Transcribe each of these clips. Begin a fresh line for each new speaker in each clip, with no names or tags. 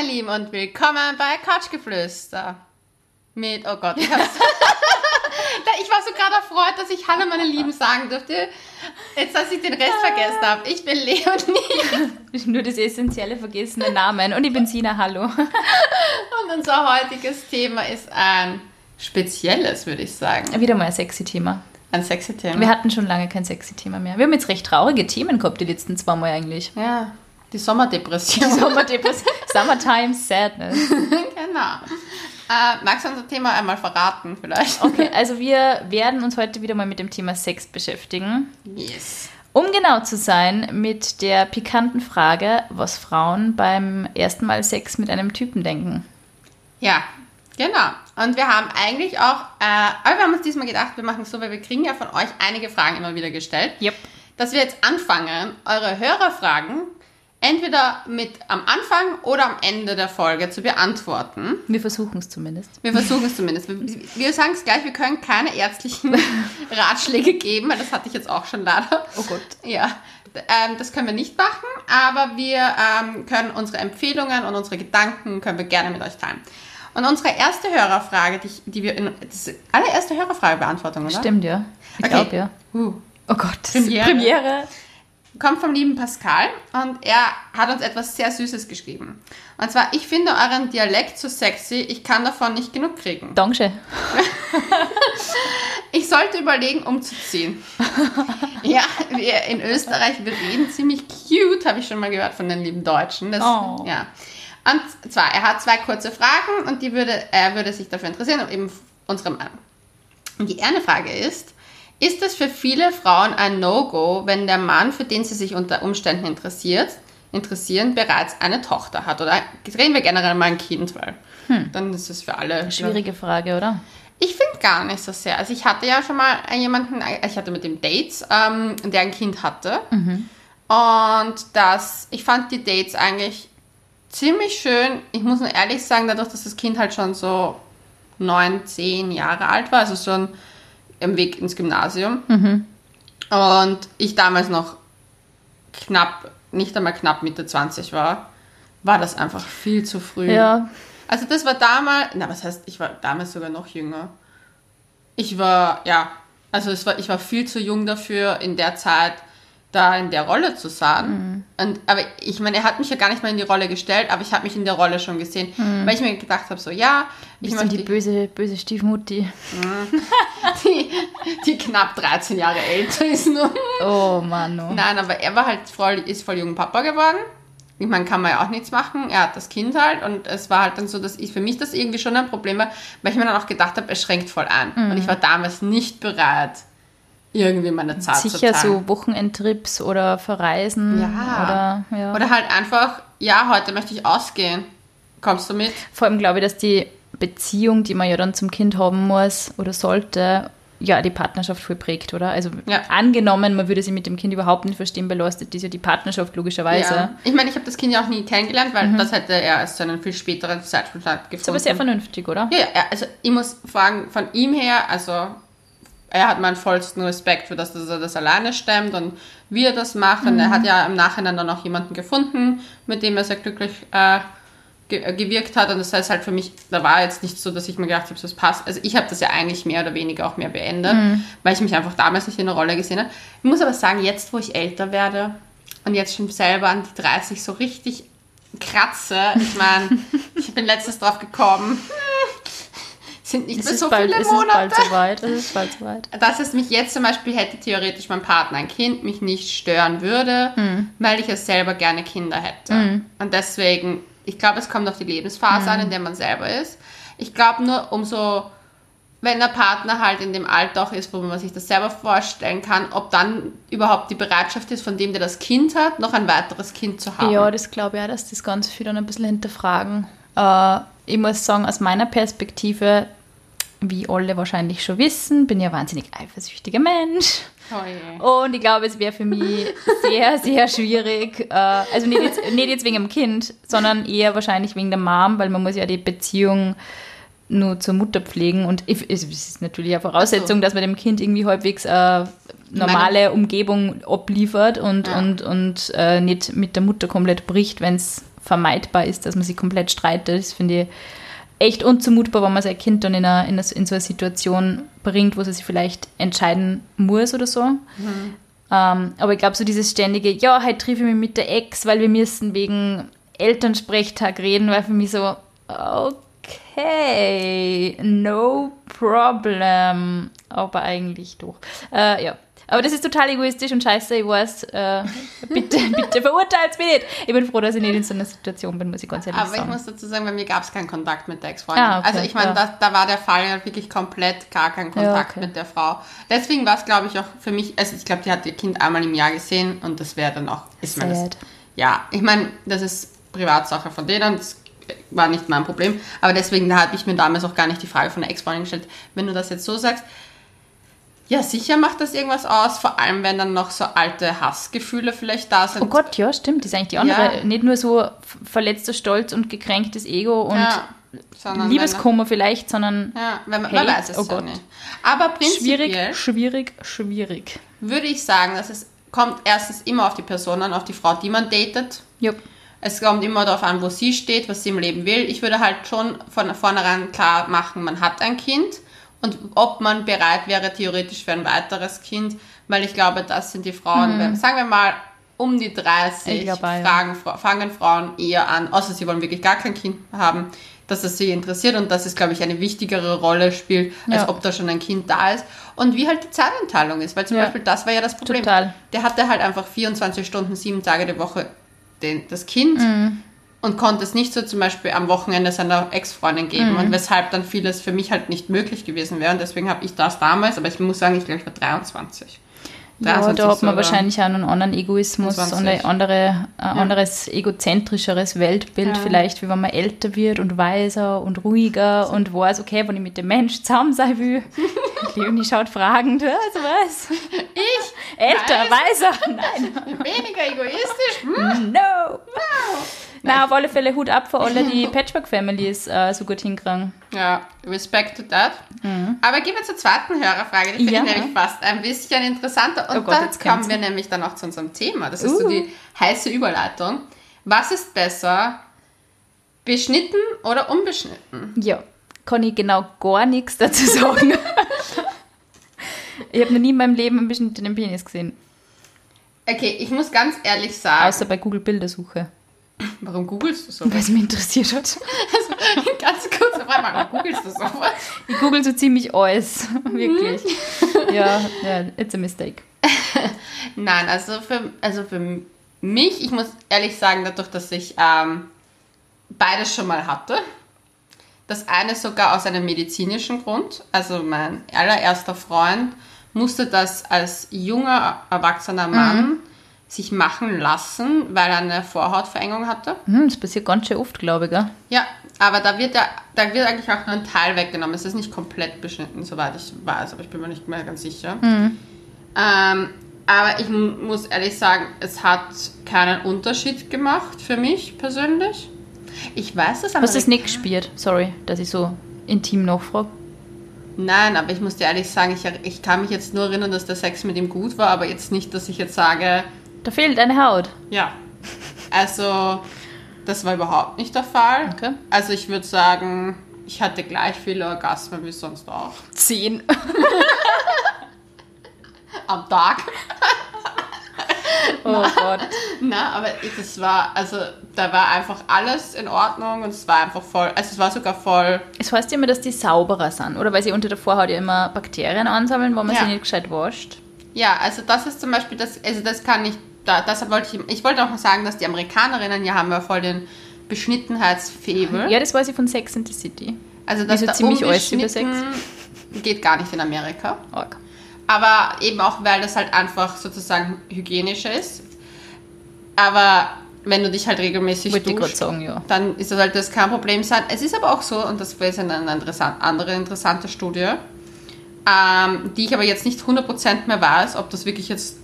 meine Lieben, und willkommen bei Couchgeflüster. Mit, oh Gott, ich, hab's ich war so gerade erfreut, dass ich Hallo, meine Lieben sagen durfte. Jetzt, dass ich den Rest vergessen habe. Ich bin Leonie.
Nur das essentielle vergessene Namen. Und ich bin Sina, hallo.
Und unser heutiges Thema ist ein spezielles, würde ich sagen.
Wieder mal ein sexy Thema.
Ein sexy Thema.
Wir hatten schon lange kein sexy Thema mehr. Wir haben jetzt recht traurige Themen gehabt, die letzten zwei Mal eigentlich.
Ja, die Sommerdepression.
Sommerdepression. Summertime Sadness.
genau. Äh, magst du unser Thema einmal verraten vielleicht?
Okay, also wir werden uns heute wieder mal mit dem Thema Sex beschäftigen.
Yes.
Um genau zu sein, mit der pikanten Frage, was Frauen beim ersten Mal Sex mit einem Typen denken.
Ja, genau. Und wir haben eigentlich auch, äh, aber wir haben uns diesmal gedacht, wir machen es so, weil wir kriegen ja von euch einige Fragen immer wieder gestellt.
Yep.
Dass wir jetzt anfangen, eure Hörerfragen entweder mit am Anfang oder am Ende der Folge zu beantworten.
Wir versuchen es zumindest.
Wir versuchen es zumindest. Wir, wir sagen es gleich, wir können keine ärztlichen Ratschläge geben, weil das hatte ich jetzt auch schon leider.
Oh Gott.
Ja, ähm, das können wir nicht machen, aber wir ähm, können unsere Empfehlungen und unsere Gedanken können wir gerne mit euch teilen. Und unsere erste Hörerfrage, die, die wir in das allererste Hörerfragebeantwortung, oder?
Stimmt, ja. Ich
Okay.
glaube, ja.
Uh.
Oh Gott.
Premiere.
Premiere.
Kommt vom lieben Pascal und er hat uns etwas sehr Süßes geschrieben. Und zwar, ich finde euren Dialekt so sexy, ich kann davon nicht genug kriegen.
Danke.
Ich sollte überlegen, umzuziehen. ja, wir in Österreich, wir reden ziemlich cute, habe ich schon mal gehört von den lieben Deutschen. Das,
Oh.
ja. Und zwar, er hat zwei kurze Fragen und die würde, er würde sich dafür interessieren eben unsere Meinung. Und die eine Frage ist, ist es für viele Frauen ein No-Go, wenn der Mann, für den sie sich unter Umständen interessiert, interessieren, bereits eine Tochter hat? Oder reden wir generell mal ein Kind, weil dann ist es für alle
Schwierige Frage, oder?
ich finde gar nicht so sehr. Also ich hatte ja schon mal jemanden, ich hatte mit dem Dates, ähm, der ein Kind hatte. Und das, ich fand die Dates eigentlich ziemlich schön. Ich muss nur ehrlich sagen, dadurch, dass das Kind halt schon so neun, zehn Jahre alt war, also schon im Weg ins Gymnasium. Und ich damals noch knapp, nicht einmal knapp Mitte 20 war, war das einfach viel zu früh.
Ja.
Also das war damals, na was heißt, ich war damals sogar noch jünger. Ich war, ja, also es war, ich war viel zu jung dafür, in der Zeit da in der Rolle zu sein. Und, aber ich meine, er hat mich ja gar nicht mal in die Rolle gestellt, aber ich habe mich in der Rolle schon gesehen, weil ich mir gedacht habe, so ja, ich möchte
die böse, böse Stiefmutti?
die, die knapp 13 Jahre älter ist nur.
Oh Mann, oh.
Nein, aber er war halt voll, ist voll jung Papa geworden. Ich meine, kann man ja auch nichts machen. Er hat das Kind halt und es war halt dann so, dass ich für mich das irgendwie schon ein Problem war, weil ich mir dann auch gedacht habe, es schränkt voll an.
Mhm.
Und ich war damals nicht bereit, irgendwie meine Zeit
Sicher so Wochenendtrips oder verreisen.
Ja.
Oder, ja.
Oder halt einfach, ja, heute möchte ich ausgehen. Kommst du mit?
Vor allem glaube ich, dass die Beziehung, die man ja dann zum Kind haben muss oder sollte, ja, die Partnerschaft voll prägt, oder? Also
Ja.
angenommen, man würde sich mit dem Kind überhaupt nicht verstehen, belastet ist ja die Partnerschaft logischerweise.
Ja. Ich meine, ich habe das Kind ja auch nie kennengelernt, weil das hätte er erst zu einem viel späteren Zeitpunkt stattgefunden.
Mhm. Ist aber sehr vernünftig, oder?
Ja, ja, also ich muss fragen, von ihm her, also er hat meinen vollsten Respekt für das, dass er das alleine stemmt und wie er das macht. Und er hat ja im Nachhinein dann auch jemanden gefunden, mit dem er sehr glücklich äh, ge äh, gewirkt hat. Und das heißt halt für mich, da war jetzt nicht so, dass ich mir gedacht habe, das passt. Also ich habe das ja eigentlich mehr oder weniger auch mehr beendet, weil ich mich einfach damals nicht in der Rolle gesehen habe. Ich muss aber sagen, jetzt wo ich älter werde und jetzt schon selber an die 30 so richtig kratze, ich meine, ich bin letztens drauf gekommen, sind nicht
Es
mehr so
bald,
viele
es ist
Monate.
bald soweit. Es ist bald soweit.
Dass es mich jetzt zum Beispiel hätte theoretisch mein Partner, ein Kind, mich nicht stören würde,
Hm.
weil ich ja selber gerne Kinder hätte. Und deswegen, ich glaube, es kommt auf die Lebensphase
Hm.
an, in der man selber ist. Ich glaube nur, umso, wenn der Partner halt in dem Alter auch ist, wo man sich das selber vorstellen kann, ob dann überhaupt die Bereitschaft ist, von dem, der das Kind hat, noch ein weiteres Kind zu haben.
Ja, das glaube ich auch, dass das ganz viel dann ein bisschen hinterfragen. Äh, ich muss sagen, aus meiner Perspektive, wie alle wahrscheinlich schon wissen, bin ich ein wahnsinnig eifersüchtiger Mensch.
Oh.
Und ich glaube, es wäre für mich sehr, sehr schwierig. Äh, also nicht jetzt, nicht jetzt wegen dem Kind, sondern eher wahrscheinlich wegen der Mom, weil man muss ja die Beziehung nur zur Mutter pflegen. Und es ist natürlich eine Voraussetzung,
so.
dass man dem Kind irgendwie halbwegs äh, normale Umgebung abliefert und,
Ja.
und, und äh, nicht mit der Mutter komplett bricht, wenn es vermeidbar ist, dass man sich komplett streitet. Das finde ich echt unzumutbar, wenn man sein Kind dann in, eine, in, eine, in so eine Situation bringt, wo sie sich vielleicht entscheiden muss oder so. Mhm. Ähm, aber ich glaube, so dieses ständige, ja, heute treffe ich mich mit der Ex, weil wir müssen wegen Elternsprechtag reden, war für mich so, okay, no problem. Aber eigentlich doch. Äh, ja, aber das ist total egoistisch und scheiße, ich weiß. Äh, bitte, bitte verurteilt mich nicht. Ich bin froh, dass ich nicht in so einer Situation bin, muss ich ganz ehrlich
Aber
sagen.
Aber ich muss dazu sagen, bei mir gab es keinen Kontakt mit der Ex-Freundin.
Ah, okay,
also ich meine,
ja.
da, da war der Fall ja wirklich komplett gar kein Kontakt
Ja, okay.
mit der Frau. Deswegen war es, glaube ich, auch für mich, also ich glaube, die hat ihr Kind einmal im Jahr gesehen und das wäre dann auch, ist mir das, ja, ich meine, das ist Privatsache von denen, das war nicht mein Problem, aber deswegen, da habe ich mir damals auch gar nicht die Frage von der Ex-Freundin gestellt, wenn du das jetzt so sagst, ja, sicher macht das irgendwas aus, vor allem wenn dann noch so alte Hassgefühle vielleicht da sind.
Oh Gott, ja, stimmt. Das ist eigentlich die andere.
Ja.
Nicht nur so verletzter Stolz und gekränktes Ego und
ja,
Liebeskummer vielleicht, sondern
ja, wenn, man, man weiß es
Oh Gott.
nicht. Aber prinzipiell
schwierig, schwierig, schwierig.
würde ich sagen, dass es kommt erstens immer auf die Person an, auf die Frau, die man datet.
Ja.
Es kommt immer darauf an, wo sie steht, was sie im Leben will. Ich würde halt schon von vornherein klar machen, man hat ein Kind und ob man bereit wäre, theoretisch für ein weiteres Kind, weil ich glaube, das sind die Frauen, wenn- sagen wir mal, um die 30
Ich glaube ja.
fragen, Fra- fangen Frauen eher an, außer sie wollen wirklich gar kein Kind haben, dass es sie interessiert und dass es, glaube ich, eine wichtigere Rolle spielt, als
Ja.
ob da schon ein Kind da ist. Und wie halt die Zeitanteilung ist, weil zum
Ja.
Beispiel das war ja das Problem.
Total.
Der hatte halt einfach 24 Stunden, sieben Tage die Woche den, das Kind
Mhm.
Und konnte es nicht so zum Beispiel am Wochenende seiner Ex-Freundin geben
Mhm.
und weshalb dann vieles für mich halt nicht möglich gewesen wäre und deswegen habe ich das damals, aber ich muss sagen, ich glaube, ich war 23.
Ja,
23
da hat man wahrscheinlich auch einen anderen Egoismus
25.
und ein, andere, ein anderes egozentrischeres Weltbild
Ja.
vielleicht, wie wenn man älter wird und weiser und ruhiger und weiß, okay, wenn ich mit dem Mensch zusammen sein will. Leonie schaut fragend, was, was?
Ich?
Älter,
Weiß?
weiser? Nein.
Weniger egoistisch? Hm?
No. Na, auf alle Fälle Hut ab für alle, die Patchwork-Families äh, so gut hinkriegen.
Ja, respect to that. Aber gehen wir zur zweiten Hörerfrage, die finde
Mhm. Ja.
ich nämlich fast ein bisschen interessanter. Und
Oh Gott, jetzt
kommen wir nämlich dann auch zu unserem Thema. Das ist so
Uh.
die heiße Überleitung. Was ist besser, beschnitten oder unbeschnitten?
Ja, kann ich genau gar nichts dazu sagen. ich habe noch nie in meinem Leben einen beschnittenen Penis gesehen.
Okay, ich muss ganz ehrlich sagen,
Außer bei Google Bildersuche.
Warum googelst du so?
Weil es mich interessiert hat.
Also, ganz kurz, mal, warum googelst du sowas?
Ich google so ziemlich alles. Wirklich. ja, ja, it's a mistake.
Nein, also für, also für mich, ich muss ehrlich sagen, dadurch, dass ich ähm, beides schon mal hatte, das eine sogar aus einem medizinischen Grund, also mein allererster Freund musste das als junger, erwachsener Mann sich machen lassen, weil er eine Vorhautverengung hatte.
Hm, das passiert ganz schön oft, glaube ich. Gell?
Ja, aber da wird, ja, da wird eigentlich auch nur ein Teil weggenommen. Es ist nicht komplett beschnitten, soweit ich weiß, aber ich bin mir nicht mehr ganz sicher.
Mhm.
Ähm, aber ich mu- muss ehrlich sagen, es hat keinen Unterschied gemacht für mich persönlich. Ich weiß es aber
Hast du das nicht gespielt? Sorry, dass ich so intim nachfrage.
Nein, aber ich muss dir ehrlich sagen, ich, ich kann mich jetzt nur erinnern, dass der Sex mit ihm gut war, aber jetzt nicht, dass ich jetzt sage,
Da fehlt eine Haut.
ja. Also, das war überhaupt nicht der Fall.
Okay.
Also, ich würde sagen, ich hatte gleich viele Orgasmen wie sonst auch.
Zehn.
Am Tag.
Oh Gott.
Na, aber das war, also, da war einfach alles in Ordnung und es war einfach voll, also es war sogar voll,
Es heißt ja immer, dass die sauberer sind, oder? Weil sie unter der Vorhaut ja immer Bakterien ansammeln, wo man
Ja.
sie nicht gescheit wascht.
ja, also das ist zum Beispiel das, also das kann ich, da, deshalb wollte ich, ich wollte auch noch sagen, dass die Amerikanerinnen ja haben ja voll den Beschnittenheitsfebel.
Ja, das weiß ich von Sex and the City.
Also das
so
da
ziemlich alles über
unbeschnitten geht gar nicht in Amerika.
Arg.
Aber eben auch, weil das halt einfach sozusagen hygienischer ist. Aber wenn du dich halt regelmäßig
Wollte sagen, ja.
dann ist das halt das kein Problem sein. Es ist aber auch so, und das ist eine andere interessante Studie, ähm, die ich aber jetzt nicht 100% mehr weiß, ob das wirklich jetzt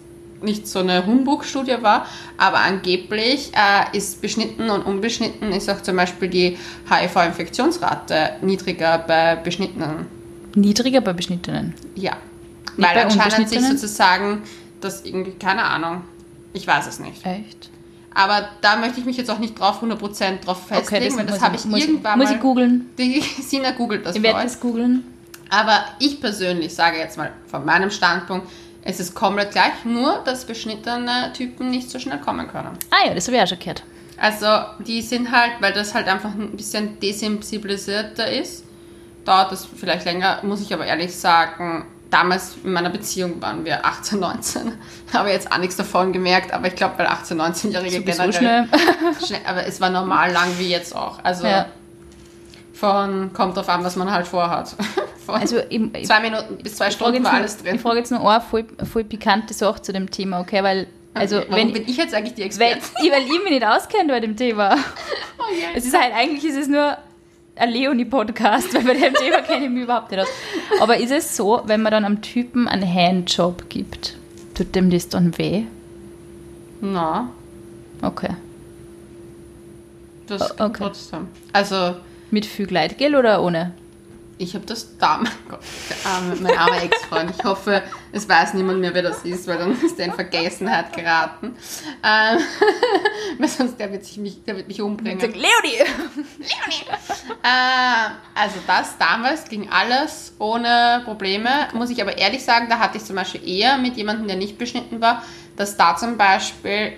nicht so eine Humbug-Studie war, aber angeblich äh, ist beschnitten und unbeschnitten ist auch zum Beispiel die HIV-Infektionsrate niedriger bei Beschnittenen.
Niedriger bei Beschnittenen.
Ja.
Nicht
Weil anscheinend sich sozusagen das irgendwie, keine Ahnung, ich weiß es nicht.
Echt?
Aber da möchte ich mich jetzt auch nicht drauf 100% drauf festlegen, weil das
muss
habe
ich- muss,
irgendwann
Muss
mal...
ich googeln?
Die Sina googelt das
Ich werde das googeln.
Aber ich persönlich sage jetzt mal von meinem Standpunkt, es ist komplett gleich, nur dass beschnittene Typen nicht so schnell kommen können.
Ah ja, das habe ich auch schon gehört.
Also die sind halt, weil das halt einfach ein bisschen desensibilisierter ist, dauert das vielleicht länger, muss ich aber ehrlich sagen, damals in meiner Beziehung waren wir 18, 19. Habe jetzt auch nichts davon gemerkt, aber ich glaube, weil 18, 19-Jährige
Sowieso
generell
schnell.
schnell, aber es war normal lang wie jetzt auch. Also
Ja.
Von, kommt drauf an, was man halt vorhat. Von
Also ich,
zwei Minuten bis zwei Stunden war alles drin.
ich frage jetzt nur eine voll, voll pikante Sache zu dem Thema, okay? Weil, also,
Warum
wenn,
bin ich jetzt eigentlich die
weil,
Expertin?
ich, weil ich mich nicht auskenne bei dem Thema.
Oh, yeah.
Es ist halt, eigentlich ist es nur ein Leonie-Podcast, weil bei dem Thema kenne ich mich überhaupt nicht aus. Aber ist es so, wenn man dann am Typen einen Handjob gibt, tut dem das dann weh?
Na,
Okay.
das
O- okay.
trotzdem. Also,
Mit viel Gleitgel oder ohne?
ich habe das da, mein Gott, arme, mein armer Ex-Freund. Ich hoffe, es weiß niemand mehr, wer das ist, weil dann ist der in Vergessenheit geraten. Ähm, weil sonst der wird, sich mich, der wird mich umbringen.
Sag, Leonie!
Äh, also das damals ging alles ohne Probleme. Muss ich aber ehrlich sagen, da hatte ich zum Beispiel eher mit jemandem, der nicht beschnitten war, dass da zum Beispiel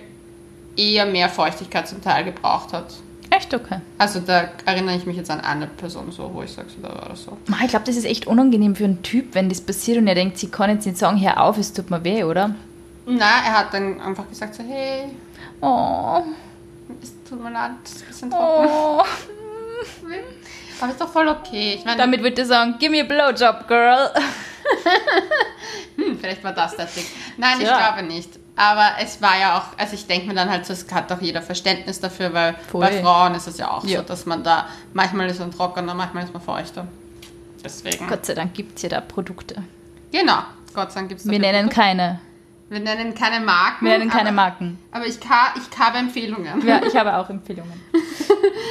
eher mehr Feuchtigkeit zum Teil gebraucht hat.
Echt okay.
Also da erinnere ich mich jetzt an eine Person so, wo ich sage, so, da war das so.
Ich glaube, das ist echt unangenehm für einen Typ, wenn das passiert und er denkt, sie kann jetzt nicht sagen, hör auf, es tut mir weh, oder?
Na, er hat dann einfach gesagt so, hey,
Oh,
es tut mir leid, es ist ein bisschen trocken.
oh.
Aber ist doch voll okay. Ich meine,
Damit würde ich sagen, give me a blowjob, girl.
Hm, vielleicht war das der Trick. Nein, ich
Tja.
glaube nicht. Aber es war ja auch, also ich denke mir dann halt so, es hat doch jeder Verständnis dafür, weil
Voll.
bei Frauen ist es ja auch
Ja.
so, dass man da, manchmal ist man trockener, manchmal ist man feuchter. Deswegen.
Gott sei Dank gibt es ja da Produkte.
Genau. Gott sei Dank gibt es
Wir nennen keine.
Wir nennen keine Marken.
Wir nennen keine
aber,
Marken.
Aber ich, ka ich habe Empfehlungen.
Ja, ich habe auch Empfehlungen.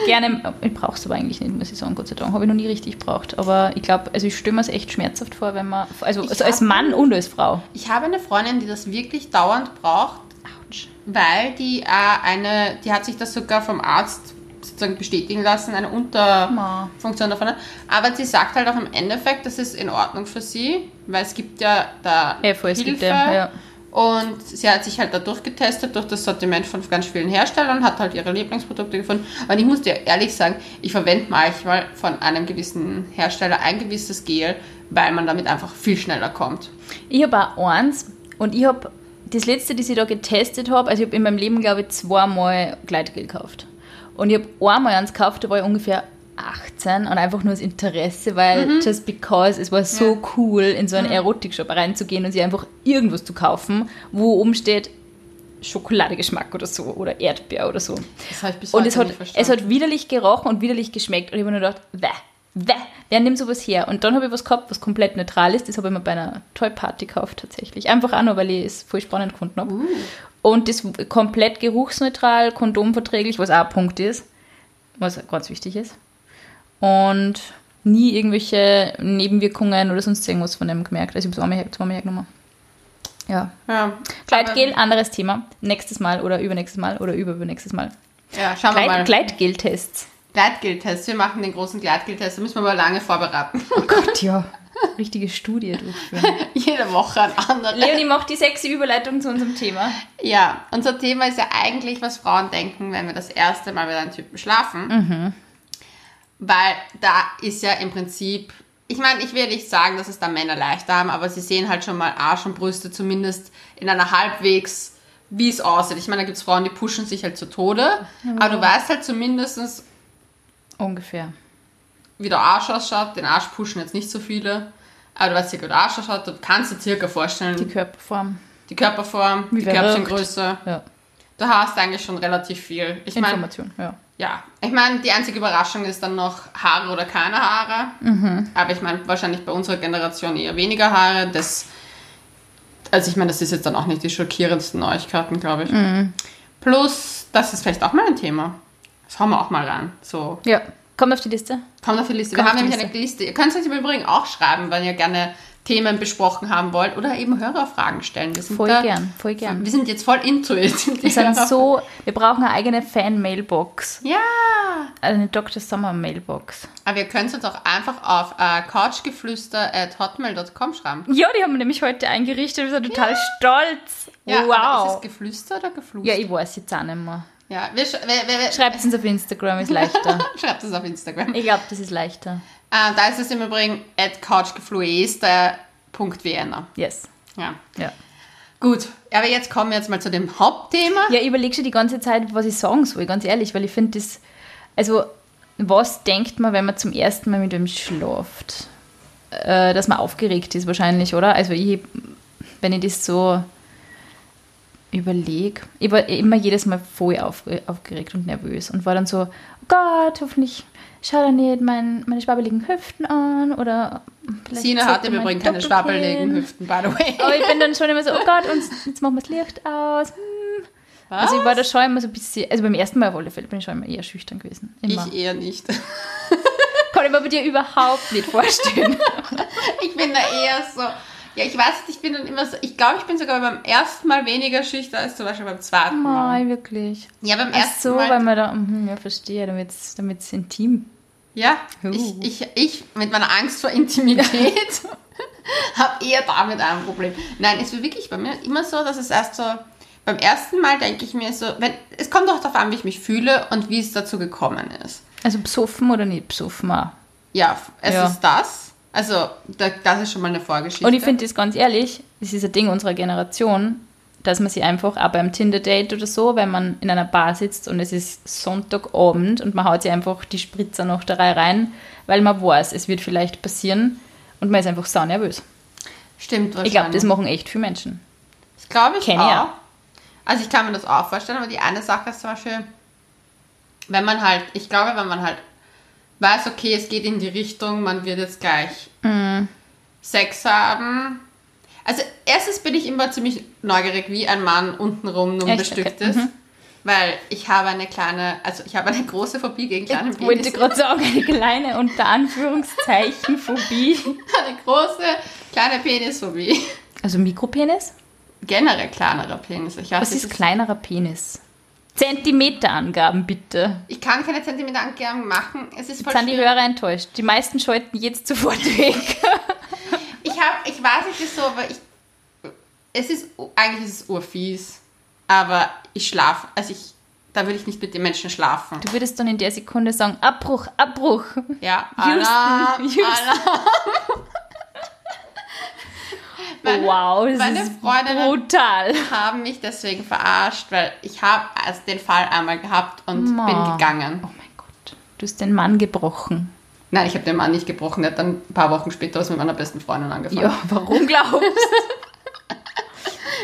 Gerne, ich brauche es aber eigentlich nicht, muss ich sagen, Gott sei Dank. Habe ich noch nie richtig gebraucht. Aber ich glaube, also ich stelle mir es echt schmerzhaft vor, wenn man, also, also als
hab-
Mann und als Frau.
Ich habe eine Freundin, die das wirklich dauernd braucht,
Autsch.
weil die äh, eine, die hat sich das sogar vom Arzt sozusagen bestätigen lassen, eine. Unterfunktion davon hat. Aber sie sagt halt auch im Endeffekt, das ist in Ordnung für sie, weil es gibt ja da Hilfe.
gibt ja, ja.
Und sie hat sich halt da durchgetestet durch das Sortiment von ganz vielen Herstellern, hat halt ihre Lieblingsprodukte gefunden. Und ich muss dir ehrlich sagen, ich verwende manchmal von einem gewissen Hersteller ein gewisses Gel, weil man damit einfach viel schneller kommt.
Ich habe auch eins und ich habe das letzte, das ich da getestet habe, also ich habe in meinem Leben, glaube ich, zweimal Gleitgel gekauft. Und ich habe einmal eins gekauft, da war ich ungefähr 18 und einfach nur das Interesse, weil just because es war so cool, in so einen Erotikshop reinzugehen und sich einfach irgendwas zu kaufen, wo oben steht Schokoladegeschmack oder so oder Erdbeer oder so.
Das habe ich bis
Und
heute
es hat,
nicht verstanden.
es hat widerlich gerochen und widerlich geschmeckt. Und ich habe nur gedacht, wäh, wäh, wer nimmt sowas her? Und dann habe ich was gehabt, was komplett neutral ist. Das habe ich mir bei einer Toy-Party gekauft tatsächlich. Einfach auch nur, weil ich es voll spannend gefunden habe. Und das komplett geruchsneutral, kondomverträglich, was auch ein Punkt ist, was ganz wichtig ist. Und nie irgendwelche Nebenwirkungen oder sonst irgendwas von dem gemerkt. Also ich habe es einmal, zweimal hergenommen. Ja.
ja,
Gleitgel, anderes Thema. Nächstes Mal oder übernächstes Mal oder übernächstes Mal.
Ja, schauen wir mal.
Gleit, Gleitgel-Tests.
Gleitgeltest. Wir machen den großen Gleitgeltest. Da müssen wir aber lange vorbereiten.
Oh Gott, ja. Richtige Studie durchführen.
Jede Woche ein anderer.
Leonie macht die sexy Überleitung zu unserem Thema.
Ja, unser Thema ist ja eigentlich, was Frauen denken, wenn wir das erste Mal mit einem Typen schlafen. Weil da ist ja im Prinzip, ich meine, ich will nicht sagen, dass es da Männer leichter haben, aber sie sehen halt schon mal Arsch und Brüste zumindest in einer halbwegs, wie es aussieht. Ich meine, da gibt es Frauen, die pushen sich halt zu Tode, aber du weißt halt zumindest,
Ungefähr.
wie der Arsch ausschaut. Den Arsch pushen jetzt nicht so viele, aber du weißt ja, wie der Arsch ausschaut. Du kannst dir circa vorstellen,
Die
die,
Körperform.
Körperform,
Wie
die
verrückt.
Körperchengröße.
Ja.
Du hast eigentlich schon relativ viel. Ich
Information, ja.
Ja, ich meine, die einzige Überraschung ist dann noch Haare oder keine Haare. Aber ich meine, wahrscheinlich bei unserer Generation eher weniger Haare. Das, also ich meine, das ist jetzt dann auch nicht die schockierendsten Neuigkeiten, glaube ich. Plus, das ist vielleicht auch mal ein Thema. Das hauen wir auch mal rein. So,
Ja. Kommt auf die Liste.
kommt auf die Liste.
Kommt
wir haben nämlich eine Liste. Ihr könnt es euch im Übrigen auch schreiben, wenn ihr gerne Themen besprochen haben wollt oder eben Hörerfragen stellen. Wir sind
Voll
da,
gern, voll gern.
Wir sind jetzt voll into it.
Wir sind so, wir brauchen eine eigene Fan-Mailbox.
Ja,
Eine Dr. Sommer-Mailbox.
aber ihr könnt uns auch einfach auf äh, couchgeflüster.hotmail.com schreiben.
Ja, die haben wir nämlich heute eingerichtet. Wir sind total stolz.
Ja,
wow.
ist es Geflüster oder Geflüster?
Ja, ich weiß jetzt auch nicht mehr.
Ja, wir, wir, wir, wir,
Schreibt es uns auf Instagram, ist leichter.
schreibt es auf Instagram.
Ich glaube, das ist leichter.
Äh, da ist es im Übrigen at couchgefluester.vienna.
Yes.
Ja.
Ja.
Gut, aber jetzt kommen wir jetzt mal zu dem Hauptthema.
Ja, ich überlege schon die ganze Zeit, was ich sagen soll, ganz ehrlich, weil ich finde das. Also, was denkt man, wenn man zum ersten Mal mit wem schlaft? Äh, dass man aufgeregt ist, wahrscheinlich, oder? Also, ich, wenn ich das so überlege, ich war immer jedes Mal voll auf, aufgeregt und nervös und war dann so: oh Gott, hoffentlich schaut er nicht mein, meine schwabbeligen Hüften an oder. vielleicht
Sina hat im Übrigen keine schwabbeligen Hüften, by the way.
Aber ich bin dann schon immer so, oh Gott, und jetzt machen wir das Licht aus. Hm. Also ich war da schon immer so ein bisschen, also beim ersten Mal auf alle Fälle bin ich schon immer eher schüchtern gewesen. Immer.
Ich eher nicht.
Kann ich mir bei dir überhaupt nicht vorstellen.
Ich bin da eher so. Ja, ich weiß nicht, ich bin dann immer so. Ich glaube, ich bin sogar beim ersten Mal weniger schüchtern als zum Beispiel beim zweiten Mal.
Nein, wirklich.
Ja, beim
Ach
ersten
so,
Mal.
weil man da, mhm, ja, verstehe, damit es intim.
Ja,
Uh.
ich, ich, ich mit meiner Angst vor Intimität habe eher damit ein Problem. Nein, es wird wirklich bei mir immer so, dass es erst so, beim ersten Mal denke ich mir so, wenn, es kommt auch darauf an, wie ich mich fühle und wie es dazu gekommen ist.
Also besoffen oder nicht besoffen auch.
Ja, es
Ja.
ist das. Also, da, das ist schon mal eine Vorgeschichte.
Und ich finde das ganz ehrlich, das ist ein Ding unserer Generation, dass man sich einfach auch beim Tinder-Date oder so, wenn man in einer Bar sitzt und es ist Sonntagabend und man haut sich einfach die Spritzer noch da rein, weil man weiß, es wird vielleicht passieren und man ist einfach sau nervös.
Stimmt wahrscheinlich.
Ich glaube, das machen echt viele Menschen.
Das glaube ich
Kenn ich
auch.
auch.
Also ich kann mir das auch vorstellen, aber die eine Sache ist zum Beispiel, wenn man halt, ich glaube, wenn man halt weiß, okay, es geht in die Richtung, man wird jetzt gleich
Mhm.
Sex haben. Also erstens bin ich immer ziemlich neugierig, wie ein Mann untenrum nun
Echt?
bestückt
Okay.
ist.
Mhm.
Weil ich habe eine kleine, also ich habe eine große Phobie gegen kleine
Ich wollte gerade sagen, eine kleine unter Anführungszeichen Phobie.
Eine große kleine Penisphobie.
Also Mikropenis?
Generell kleinere Penisse. Ich weiß
Was ist kleinerer Penis? Zentimeterangaben bitte.
Ich kann keine Zentimeterangaben machen. Es ist voll
Jetzt sind die
schwierig.
Hörer enttäuscht. Die meisten schalten jetzt sofort weg.
Ich habe, ich weiß nicht wieso, aber ich, es ist, eigentlich ist es urfies, aber ich schlafe, also ich, da würde ich nicht mit den Menschen schlafen.
Du würdest dann in der Sekunde sagen, Abbruch, Abbruch.
Ja,
Houston,
Alarm,
Houston.
Alarm. Meine-
wow, das
meine
ist
Freundinnen-
brutal.
haben mich deswegen verarscht, weil ich habe also den Fall einmal gehabt und
Ma.
bin gegangen.
Oh mein Gott, du hast den Mann gebrochen.
Nein, ich habe den Mann nicht gebrochen, der hat dann ein paar Wochen später was mit meiner besten Freundin angefangen.
Ja, warum glaubst du?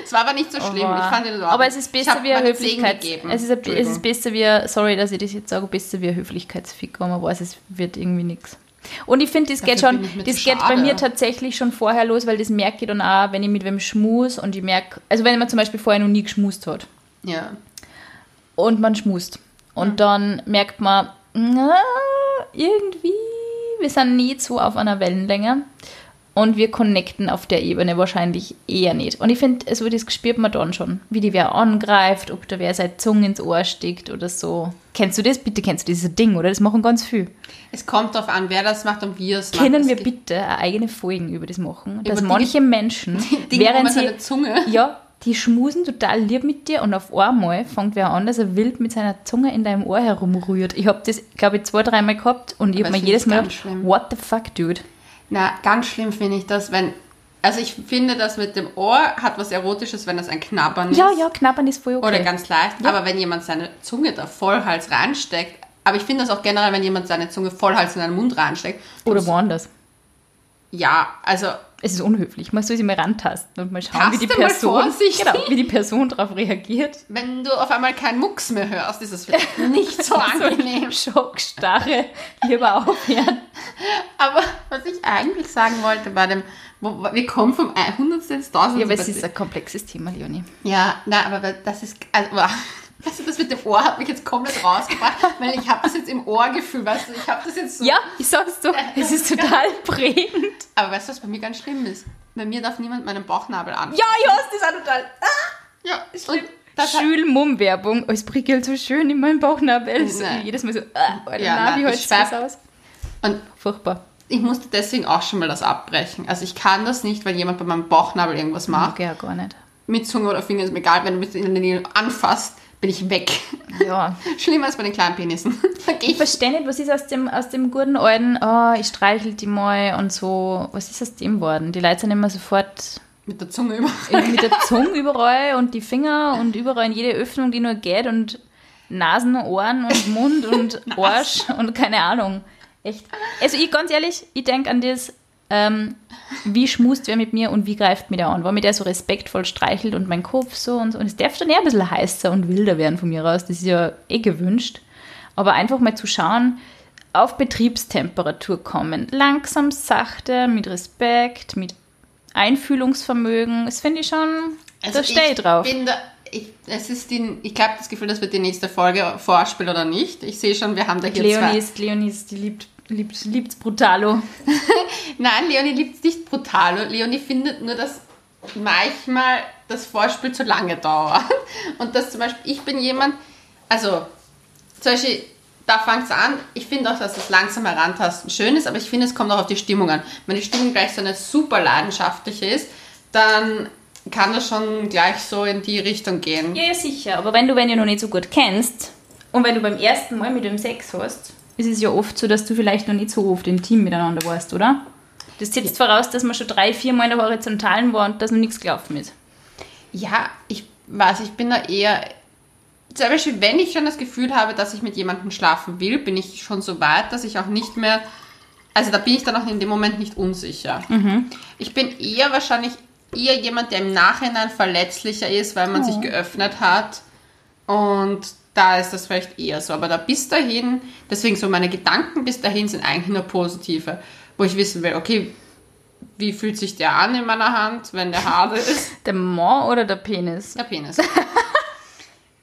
Es war aber nicht so schlimm, ich fand ihn Ordnung.
Aber es ist besser wie ein
meinen Segen
Höflichkeits...
gegeben.
Es ist, es ist besser wie, sorry, dass ich das jetzt sage, besser wie ein Höflichkeitsfick, aber man weiß, es wird irgendwie nichts. Und ich finde, das geht
Dafür
schon,
ich mir
das geht bei mir tatsächlich schon vorher los, weil das merke ich dann auch, wenn ich mit wem schmus und ich merke, also wenn man zum Beispiel vorher noch nie geschmust hat.
Ja.
und man schmust. Und dann merkt man, na, irgendwie, wir sind nicht so auf einer Wellenlänge und wir connecten auf der Ebene wahrscheinlich eher nicht. Und ich finde, also das spürt man dann schon, wie die wer angreift, ob da wer seine Zunge ins Ohr steckt oder so. Kennst du das? Bitte kennst du dieses Ding, oder? Das machen ganz viel.
Es kommt darauf an, wer das macht und wie es macht.
Können wir bitte eine eigene Folgen über das machen? Dass
Dinge-
manche Menschen,
Dinge,
während sie
seine Zunge
ja, die schmusen total lieb mit dir und auf einmal fängt wer an, dass er wild mit seiner Zunge in deinem Ohr herumrührt. Ich habe das, glaube ich, zwei, dreimal gehabt und ich habe mir jedes Mal gedacht, what the fuck, dude?
Na, ganz schlimm finde ich das, wenn. Also ich finde, das mit dem Ohr hat was Erotisches, wenn das ein Knabbern ist.
Ja, ja, knabbern ist voll okay.
Oder ganz leicht. Aber wenn jemand seine Zunge da Vollhals reinsteckt, aber ich finde das auch generell, wenn jemand seine Zunge Vollhals in den Mund reinsteckt.
Oder woanders.
Ja, also
Es ist unhöflich. Man soll sich mal rantasten und mal schauen, wie die Person, genau, wie die Person darauf reagiert.
wenn du auf einmal keinen Mucks mehr hörst, ist es vielleicht nicht so angenehm.
Schockstarre, lieber aufhören.
Aber was ich eigentlich sagen wollte bei dem, wo, wir kommen vom 100. ins 1000.
Ja, aber es ist ein komplexes Thema, Leonie.
Ja, na, aber das ist, also. Weißt du, das mit dem Ohr hat mich jetzt komplett rausgebracht, weil ich habe das jetzt im Ohrgefühl, weißt du, ich habe das jetzt so.
Ja, ich sag's doch, es ist total prägend.
Aber weißt du, was bei mir ganz schlimm ist? Bei mir darf niemand meinen Bauchnabel an.
Ja, ja, das ist auch total. Ah,
ja ist
das Schülmumm-Werbung. Es prickelt so schön in meinem Bauchnabel. So, jedes Mal so, ah, Alter,
Ja,
na, wie das
schwör-
aus?
Und
Furchtbar.
ich musste deswegen auch schon mal das abbrechen. Also ich kann das nicht, wenn jemand bei meinem Bauchnabel irgendwas macht.
Ich ja gar nicht.
Mit Zunge oder Finger ist mir egal, wenn du mich in der Nähe anfasst, bin ich weg.
Ja.
Schlimmer als bei den kleinen Penissen.
Ich
ich
verstehe nicht, was ist aus dem, aus dem guten alten, oh, ich streichel die mal und so, was ist aus dem worden? Die Leute sind immer sofort
mit der Zunge über.
mit der Zunge überall und die Finger und überall in jede Öffnung, die nur geht und Nasen, Ohren und Mund und Arsch und keine Ahnung. Echt. Also ich ganz ehrlich, ich denke an das, ähm, wie schmust wer mit mir und wie greift mir der an? Weil mir der so respektvoll streichelt und mein Kopf so und so. Und es darf dann eher ein bisschen heißer und wilder werden von mir raus. Das ist ja eh gewünscht. Aber einfach mal zu schauen, auf Betriebstemperatur kommen. Langsam, sachte, mit Respekt, mit Einfühlungsvermögen. Das finde ich schon, da stehe ich drauf.
Also Bin da, ich, es ist die, ich habe das Gefühl, das wird die nächste Folge Vorspiel oder nicht. Ich sehe schon, wir haben da hier
Leonie
zwei.
ist, Leonie ist, die liebt, liebt, liebt's brutalo.
Nein, Leonie liebt es nicht brutal. Leonie findet nur, dass manchmal das Vorspiel zu lange dauert. Und dass zum Beispiel, ich bin jemand, also zum Beispiel, da fängt es an, ich finde auch, dass das langsam herantasten schön ist, aber ich finde, es kommt auch auf die Stimmung an. Wenn die Stimmung gleich so eine super leidenschaftliche ist, dann kann das schon gleich so in die Richtung gehen.
Ja, ja, sicher. Aber wenn du wenn du noch nicht so gut kennst und wenn du beim ersten Mal mit dem Sex hast, ist es ja oft so, dass du vielleicht noch nicht so oft intim miteinander warst, oder? Das setzt voraus, dass man schon drei, vier Mal in der Horizontalen war und dass noch nichts gelaufen ist.
Ja, ich weiß, ich bin da eher. Zum Beispiel, wenn ich schon das Gefühl habe, dass ich mit jemandem schlafen will, bin ich schon so weit, dass ich auch nicht mehr. Also da bin ich dann auch in dem Moment nicht unsicher. Ich bin eher wahrscheinlich eher jemand, der im Nachhinein verletzlicher ist, weil man
Oh.
sich geöffnet hat. Und da ist das vielleicht eher so. Aber da bis dahin, deswegen so meine Gedanken bis dahin sind eigentlich nur positive. Wo ich wissen will, okay, wie fühlt sich der an in meiner Hand, wenn der hart ist?
Der Mann oder der Penis?
Der Penis.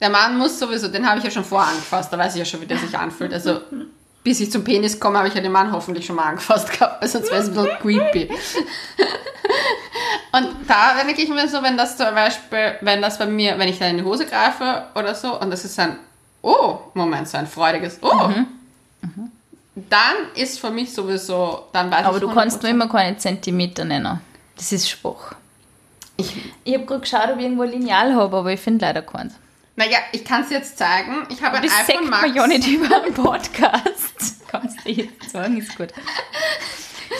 Der Mann muss sowieso, den habe ich ja schon vorher angefasst, da weiß ich ja schon, wie der sich anfühlt. Also, bis ich zum Penis komme, habe ich ja den Mann hoffentlich schon mal angefasst gehabt, weil sonst wäre es ein bisschen creepy. Und da denke ich mir so, wenn das zum Beispiel, wenn das bei mir, wenn ich da in die Hose greife oder so, und das ist ein, oh, Moment, so ein freudiges, oh, dann ist für mich sowieso, dann weiß
Aber
ich
du kannst nur
100%.
immer keine Zentimeter nennen. Das ist schwach.
Ich,
Ich habe gerade geschaut, ob ich irgendwo ein Lineal habe, aber ich finde leider keins.
naja, ich kann es jetzt zeigen. Ich habe ein
Das
iPhone Max.
man ja nicht über einen Podcast. Kannst du jetzt sagen, ist gut.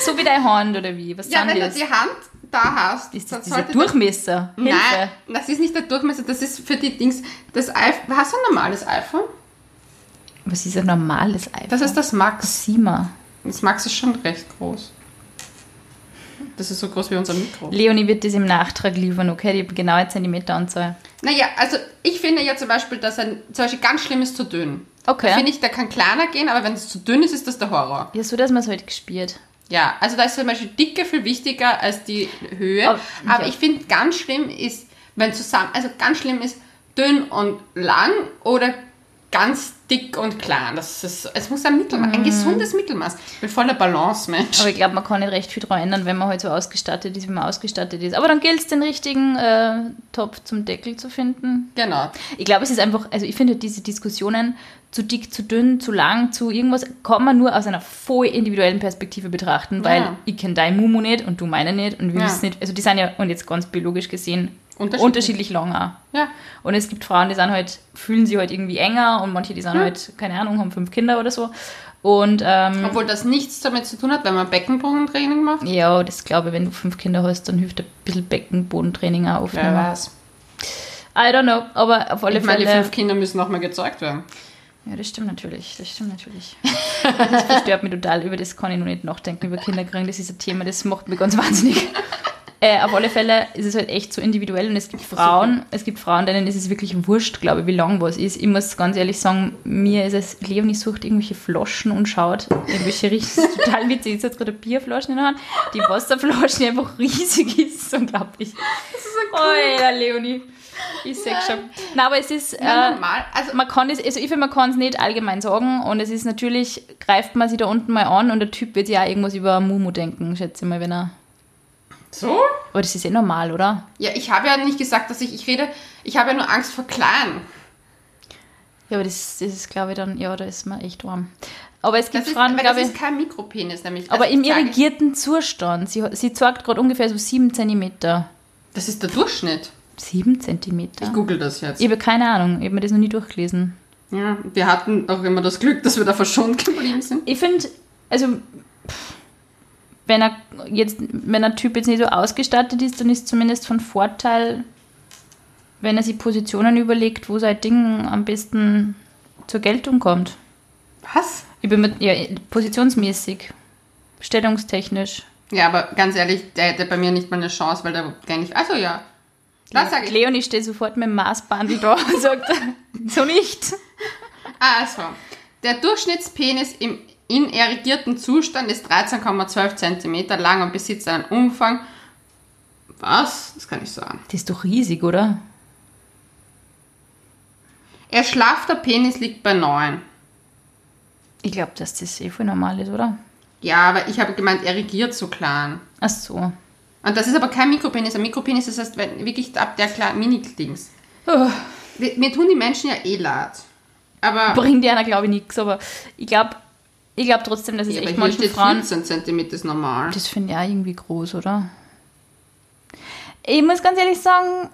So wie deine Hand oder wie? Was
Ja,
sind
wenn
das?
du die Hand da hast,
Ist das dieser Durchmesser? Hilfe.
nein, das ist nicht der Durchmesser, das ist für die Dings. Das iPhone, hast du ein normales iPhone?
Was ist ein normales iPhone?
Das ist das Max.
Sima.
Das Max ist schon recht groß. Das ist so groß wie unser Mikro.
Leonie wird das im Nachtrag liefern, okay? Die genaue Zentimeteranzahl.
Naja, also ich finde ja zum Beispiel, dass ein zum Beispiel ganz schlimm ist zu dünn.
Okay.
Da finde ich, der kann kleiner gehen, aber wenn es zu dünn ist, ist das der Horror.
Ja, so, dass man es halt gespielt.
Ja, also da ist zum Beispiel Dicke viel wichtiger als die Höhe.
Aber-
Aber
ja.
ich finde, ganz schlimm ist, wenn zusammen, also ganz schlimm ist dünn und lang oder ganz dick und klein. Das ist, es muss ein Mittelmaß, ein gesundes Mittelmaß. Ich bin voll der Balance-Mensch.
Aber ich glaube, man kann nicht recht viel daran ändern, wenn man halt so ausgestattet ist, wie man ausgestattet ist. Aber dann gilt es, den richtigen äh, Topf zum Deckel zu finden.
Genau.
Ich glaube, es ist einfach, also ich finde diese Diskussionen zu dick, zu dünn, zu lang, zu irgendwas, kann man nur aus einer voll individuellen Perspektive betrachten, weil
Ja.
ich kenne dein Mumu nicht und du meine nicht und wir
Ja.
wissen nicht, also die sind ja, und jetzt ganz biologisch gesehen,
Unterschiedlich.
unterschiedlich auch.
Ja.
Und es gibt Frauen, die sind halt, fühlen sich halt irgendwie enger und manche, die sind
Hm.
halt, keine Ahnung, haben fünf Kinder oder so. Und ähm,
Obwohl das nichts damit zu tun hat, wenn man Beckenbodentraining macht.
ja, das glaube ich, wenn du fünf Kinder hast, dann hilft ein bisschen Beckenbodentraining auch oft.
Wer weiß.
I don't know, aber auf alle
Ich meine, die fünf Kinder müssen nochmal gezeugt werden.
Ja, das stimmt natürlich. Das stimmt natürlich. Das verstört mich total. Über das kann ich noch nicht nachdenken, über Kinderkriegen. Das ist ein Thema, das macht mich ganz wahnsinnig. Äh, auf alle Fälle ist es halt echt so individuell und es gibt Frauen, es gibt Frauen, denen ist es wirklich wurscht, glaube ich, wie lang was ist. Ich muss ganz ehrlich sagen, mir ist es, Leonie sucht irgendwelche Flaschen und schaut in welche Richtung. Das ist total witzig. Jetzt hat gerade eine Bierflasche in der Hand, die Wasserflasche die einfach riesig ist. Unglaublich. Das ist so cool. Oh, ja, Leonie. Ich sehe schon. Nein, aber es ist,
Ja,
äh,
normal. Also,
man kann es, also ich finde, man kann es nicht allgemein sagen und es ist natürlich, greift man sich da unten mal an und der Typ wird ja auch irgendwas über Mumu denken, schätze ich mal, wenn er,
so?
aber das ist eh normal, oder?
Ja, ich habe ja nicht gesagt, dass ich, ich rede, ich habe ja nur Angst vor klein.
Ja, aber das, das ist, glaube ich, dann, ja, da ist man echt warm. Aber es gibt
Das ist,
Frauen,
weil das
glaube ich,
ist kein Mikropenis, nämlich.
aber
Also
im irrigierten Zustand, sie, sie zeigt gerade ungefähr so 7 cm.
Das ist der Durchschnitt.
7 cm?
Ich google das jetzt.
Ich habe keine Ahnung, ich habe mir das noch nie durchgelesen.
Ja, wir hatten auch immer das Glück, dass wir da verschont geblieben sind.
Ich finde, also wenn er jetzt, wenn ein Typ jetzt nicht so ausgestattet ist, dann ist zumindest von Vorteil, wenn er sich Positionen überlegt, wo sein Ding am besten zur Geltung kommt.
Was?
Ich bin mit, ja, positionsmäßig, stellungstechnisch.
Ja, aber ganz ehrlich, der hätte bei mir nicht mal eine Chance, weil der gar nicht. Also ja. Das sage ich.
Leonie steht sofort mit dem Maßbandel da und sagt, so nicht.
Also, der Durchschnittspenis im inerigierten Zustand ist 13,12 cm lang und besitzt einen Umfang. Was? Das kann ich sagen.
Das ist doch riesig, oder?
Erschlaffter Penis liegt bei 9.
Ich glaube, dass das eh voll normal ist, oder?
Ja, aber ich habe gemeint, erigiert so klein.
Ach so.
Und das ist aber kein Mikropenis. Ein Mikropenis ist erst wenn, wirklich ab der kleinen Mini-Dings.
Oh.
Mir tun die Menschen ja eh leid. Aber,
bringt einer, glaube ich, nichts. Aber ich glaube ich glaub trotzdem, dass es
ja, aber
echt
hier
manchen
steht
Frauen.
14 cm ist normal.
Das finde ich auch irgendwie groß, oder? Ich muss ganz ehrlich sagen,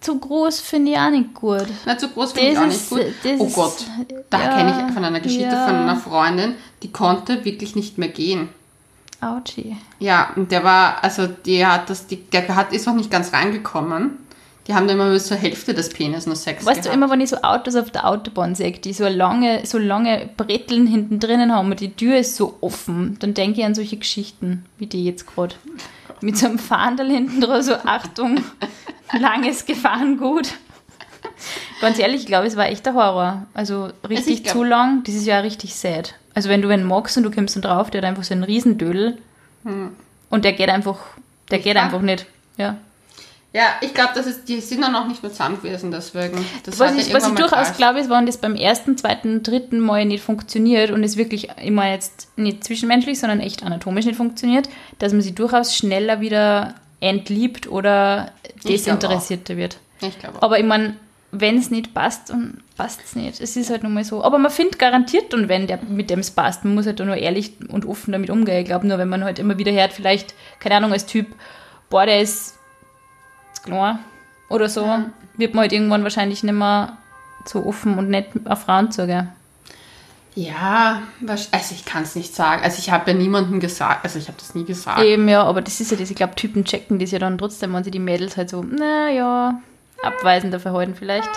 zu groß finde ich auch nicht gut.
Na, zu groß finde ich auch nicht gut.
das
Oh
ist-
Gott, da
ja,
kenne ich von einer Geschichte
ja.
von einer Freundin, die konnte wirklich nicht mehr gehen.
Autschi.
Ja, und der war, also die hat das, die, der hat, ist noch nicht ganz reingekommen. Die haben da immer bis zur Hälfte des Penis nur Sex
Weißt du,
gehabt.
immer wenn ich so Autos auf der Autobahn sehe, die so lange, so lange Bretteln hinten drinnen haben und die Tür ist so offen, dann denke ich an solche Geschichten, wie die jetzt gerade. Mit so einem Fahndel hinten dran, so Achtung, langes Gefahrengut. Ganz ehrlich, ich glaube, es war echt der Horror. Also richtig
ich glaub-
zu lang, das ist ja richtig sad. Also wenn du einen magst und du kommst dann drauf, der hat einfach so einen Riesendödel und der geht einfach, der geht
wahr?
einfach nicht. Ja.
Ja, ich glaube, das ist, die sind dann auch nicht mehr zusammen gewesen, deswegen. Das
Was ich, was ich durchaus glaube, ist, wenn das beim ersten, zweiten, dritten Mal nicht funktioniert und es wirklich immer jetzt nicht zwischenmenschlich, sondern echt anatomisch nicht funktioniert, dass man sie durchaus schneller wieder entliebt oder desinteressierter wird.
Ich glaube.
Aber ich meine, wenn es nicht passt, dann passt es nicht. Es ist halt nun mal so. Aber man findet garantiert und wenn der mit dem es passt, man muss halt nur ehrlich und offen damit umgehen. Ich glaube nur, wenn man halt immer wieder hört, vielleicht, keine Ahnung, als Typ, boah, der ist klein oder so, wird man halt irgendwann wahrscheinlich nicht mehr so offen und nett auf Frauen zugehen.
Ja, also ich kann es nicht sagen. Also ich habe ja niemandem gesagt, also ich habe das nie gesagt.
Eben, ja, aber das ist ja das, ich glaube, Typen checken das ja dann trotzdem, wenn sie die Mädels halt so, naja, abweisender verhalten vielleicht.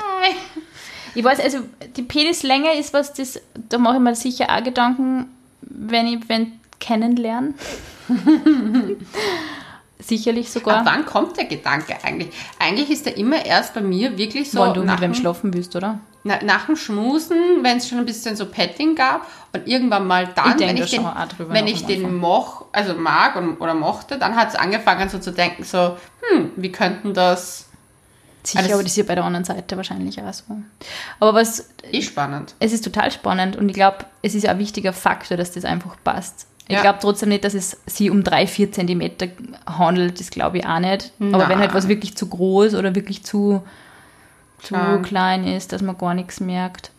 Ich weiß, also die Penislänge ist was, das, da mache ich mir sicher auch Gedanken, wenn ich wenn kennenlernen. Sicherlich
Ab
sogar,
wann kommt der Gedanke eigentlich? Eigentlich ist er immer erst bei mir wirklich so
wenn du
nach,
mit wem
dem,
schlafen willst, oder?
na, nach dem Schmusen, wenn es schon ein bisschen so Petting gab und irgendwann mal dann,
Ich
wenn
da
ich den, wenn ich den moch, also mag und, oder mochte, dann hat es angefangen so zu denken, so, hm, wie könnten das,
Sicher,
Alles-
aber das ist ja bei der anderen Seite wahrscheinlich auch so. Aber was,
eh spannend.
es ist total spannend und ich glaube, es ist ja ein wichtiger Faktor, dass das einfach passt. Ich
Ja.
glaube trotzdem nicht, dass es sie um drei, vier Zentimeter handelt, das glaube ich auch nicht. Aber
Na.
wenn halt was wirklich zu groß oder wirklich zu, zu
Klar.
klein ist, dass man gar nichts merkt.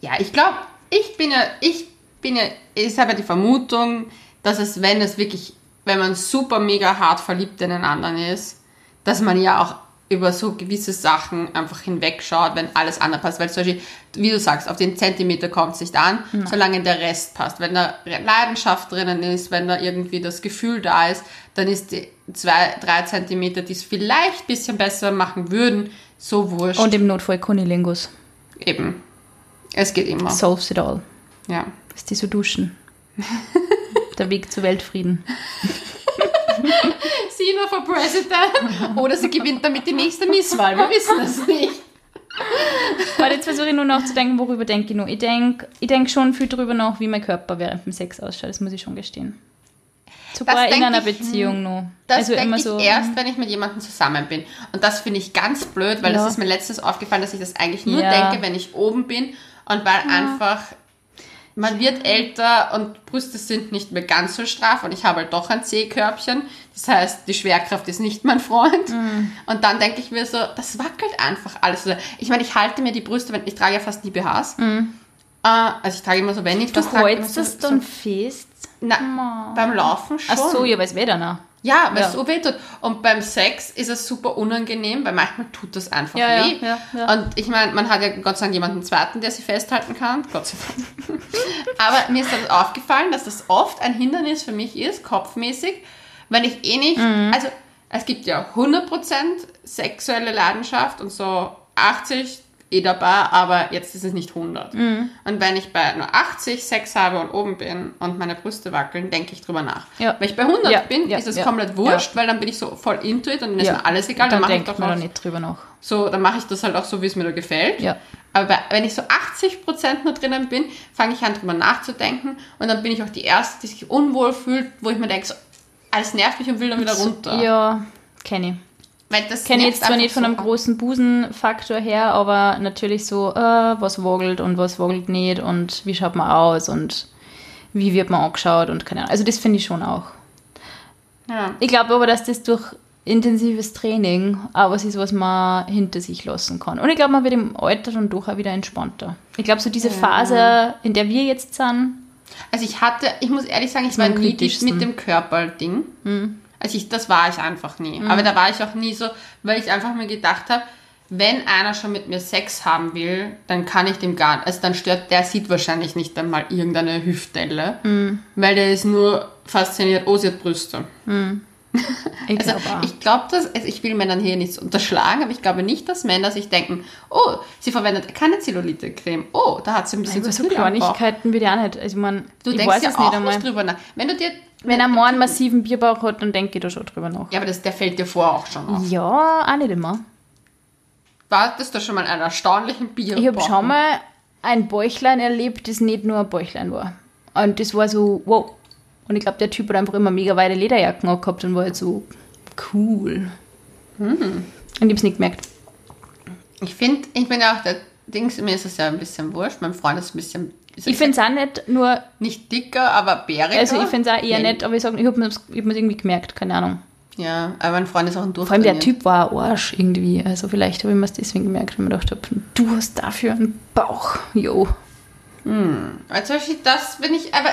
Ja, ich glaube, ich bin ja, ich bin ja, ich habe ja die Vermutung, dass es, wenn es wirklich, wenn man super mega hart verliebt in den anderen ist, dass man ja auch über so gewisse Sachen einfach hinwegschaut, wenn alles andere passt. Weil zum Beispiel, wie du sagst, auf den Zentimeter kommt es nicht an, solange der Rest passt. Wenn da Leidenschaft drinnen ist, wenn da irgendwie das Gefühl da ist, dann ist die zwei, drei Zentimeter, die es vielleicht ein bisschen besser machen würden, so wurscht.
Und im Notfall Kunilingus.
eben. Es geht immer.
Solves it all.
Ja.
Ist die so duschen. Der Weg zu Weltfrieden.
sie nur for President oder sie gewinnt damit die nächste Misswahl. Wir wissen es nicht.
Aber jetzt versuche ich nur nachzudenken, worüber denke ich noch. Ich denke ich denk schon viel darüber nach, wie mein Körper während dem Sex ausschaut. Das muss ich schon gestehen. Sogar in einer ich, Beziehung nur.
Das also denke ich so, erst, wenn ich mit jemandem zusammen bin. Und das finde ich ganz blöd, weil ja. das ist mir letztens aufgefallen, dass ich das eigentlich nur ja. denke, wenn ich oben bin und weil ja. einfach man wird älter und Brüste sind nicht mehr ganz so straff und ich habe halt doch ein C-Körbchen. Das heißt, die Schwerkraft ist nicht mein Freund. Mm. Und dann denke ich mir so, das wackelt einfach alles. Ich meine, ich halte mir die Brüste, wenn ich trage ja fast nie BHs. Mm. Äh, also ich trage immer so, wenn ich
du das trage. Du das so, dann fest?
Na, beim Laufen schon.
Ach so, ja, weil es dann
Ja, weil es so weh tut. Und beim Sex ist es super unangenehm, weil manchmal tut das einfach
ja,
weh.
Ja,
und ich meine, man hat ja Gott sei Dank jemanden zweiten, der sie festhalten kann. Gott sei Dank. Aber mir ist dann aufgefallen, dass das oft ein Hindernis für mich ist, kopfmäßig, wenn ich eh nicht, mhm. also es gibt ja 100% sexuelle Leidenschaft und so 80, eh dabei, aber jetzt ist es nicht 100. Mhm. Und wenn ich bei nur 80 Sex habe und oben bin und meine Brüste wackeln, denke ich drüber nach. Ja. Wenn ich bei 100 ja, bin, ja, ist es komplett wurscht, weil dann bin ich so voll into it und dann ist mir alles egal.
Dann,
dann
mache ich doch auch, nicht drüber nach.
So, dann mache ich das halt auch so, wie es mir da gefällt. Aber bei, wenn ich so 80% nur drinnen bin, fange ich an drüber nachzudenken und dann bin ich auch die Erste, die sich unwohl fühlt, wo ich mir denke, so, alles nervt mich und will dann wieder runter.
Ja, kenne ich. Kenne jetzt zwar nicht von einem großen Busenfaktor her, aber natürlich so, äh, was wogelt und was wogelt nicht und wie schaut man aus und wie wird man angeschaut und keine Ahnung. Also das finde ich schon auch. Ja. Ich glaube aber, dass das durch intensives Training auch was ist, was man hinter sich lassen kann. Und ich glaube, man wird im Alter schon doch auch wieder entspannter. Ich glaube, so diese Phase, in der wir jetzt sind.
Also ich hatte, ich muss ehrlich sagen, ich war nie mit dem Körperding. Hm. Also ich, das war ich einfach nie. Mhm. Aber da war ich auch nie so, weil ich einfach mir gedacht habe, wenn einer schon mit mir Sex haben will, dann kann ich dem gar nicht, also dann stört, der sieht wahrscheinlich nicht einmal irgendeine Hüftdelle, mhm. weil der ist nur fasziniert, oh, sie hat Brüste. Mhm. Ich also glaub ich glaube, dass, also ich will Männern hier nichts unterschlagen, aber ich glaube nicht, dass Männer sich denken, oh, sie verwendet keine Zellulite-Creme, oh, da hat sie ein bisschen
Nein, zu viel so Kleinigkeiten will ich auch nicht. Also man,
du denkst ja auch nicht, drüber nach. Wenn du dir
wenn er mal einen massiven Bierbauch hat, dann denke ich da schon drüber nach.
Ja, aber das, der fällt dir vor auch schon auf.
Ja, auch nicht immer.
Wartest du schon mal einen erstaunlichen Bierbauch?
Ich habe schon mal ein Bäuchlein erlebt, das nicht nur ein Bäuchlein war. Und das war so, wow. Und ich glaube, der Typ hat einfach immer mega weite Lederjacken gehabt und war halt so cool. Hm. Und ich habe es nicht gemerkt.
Ich finde, ich bin auch der Dings, mir ist es ja ein bisschen wurscht. Mein Freund ist ein bisschen
ich finde es auch nicht nur.
Nicht dicker, aber bäriger.
Also ich finde es auch eher Nein. nett, aber ich sage, ich habe mir das irgendwie gemerkt, keine Ahnung.
Ja, aber mein Freund ist auch ein
Durchtrainiert. Vor allem der Typ war ein Arsch irgendwie. Also vielleicht habe ich mir das deswegen gemerkt, weil ich mir gedacht habe, du hast dafür einen Bauch. Jo.
Hm. Also das bin ich, aber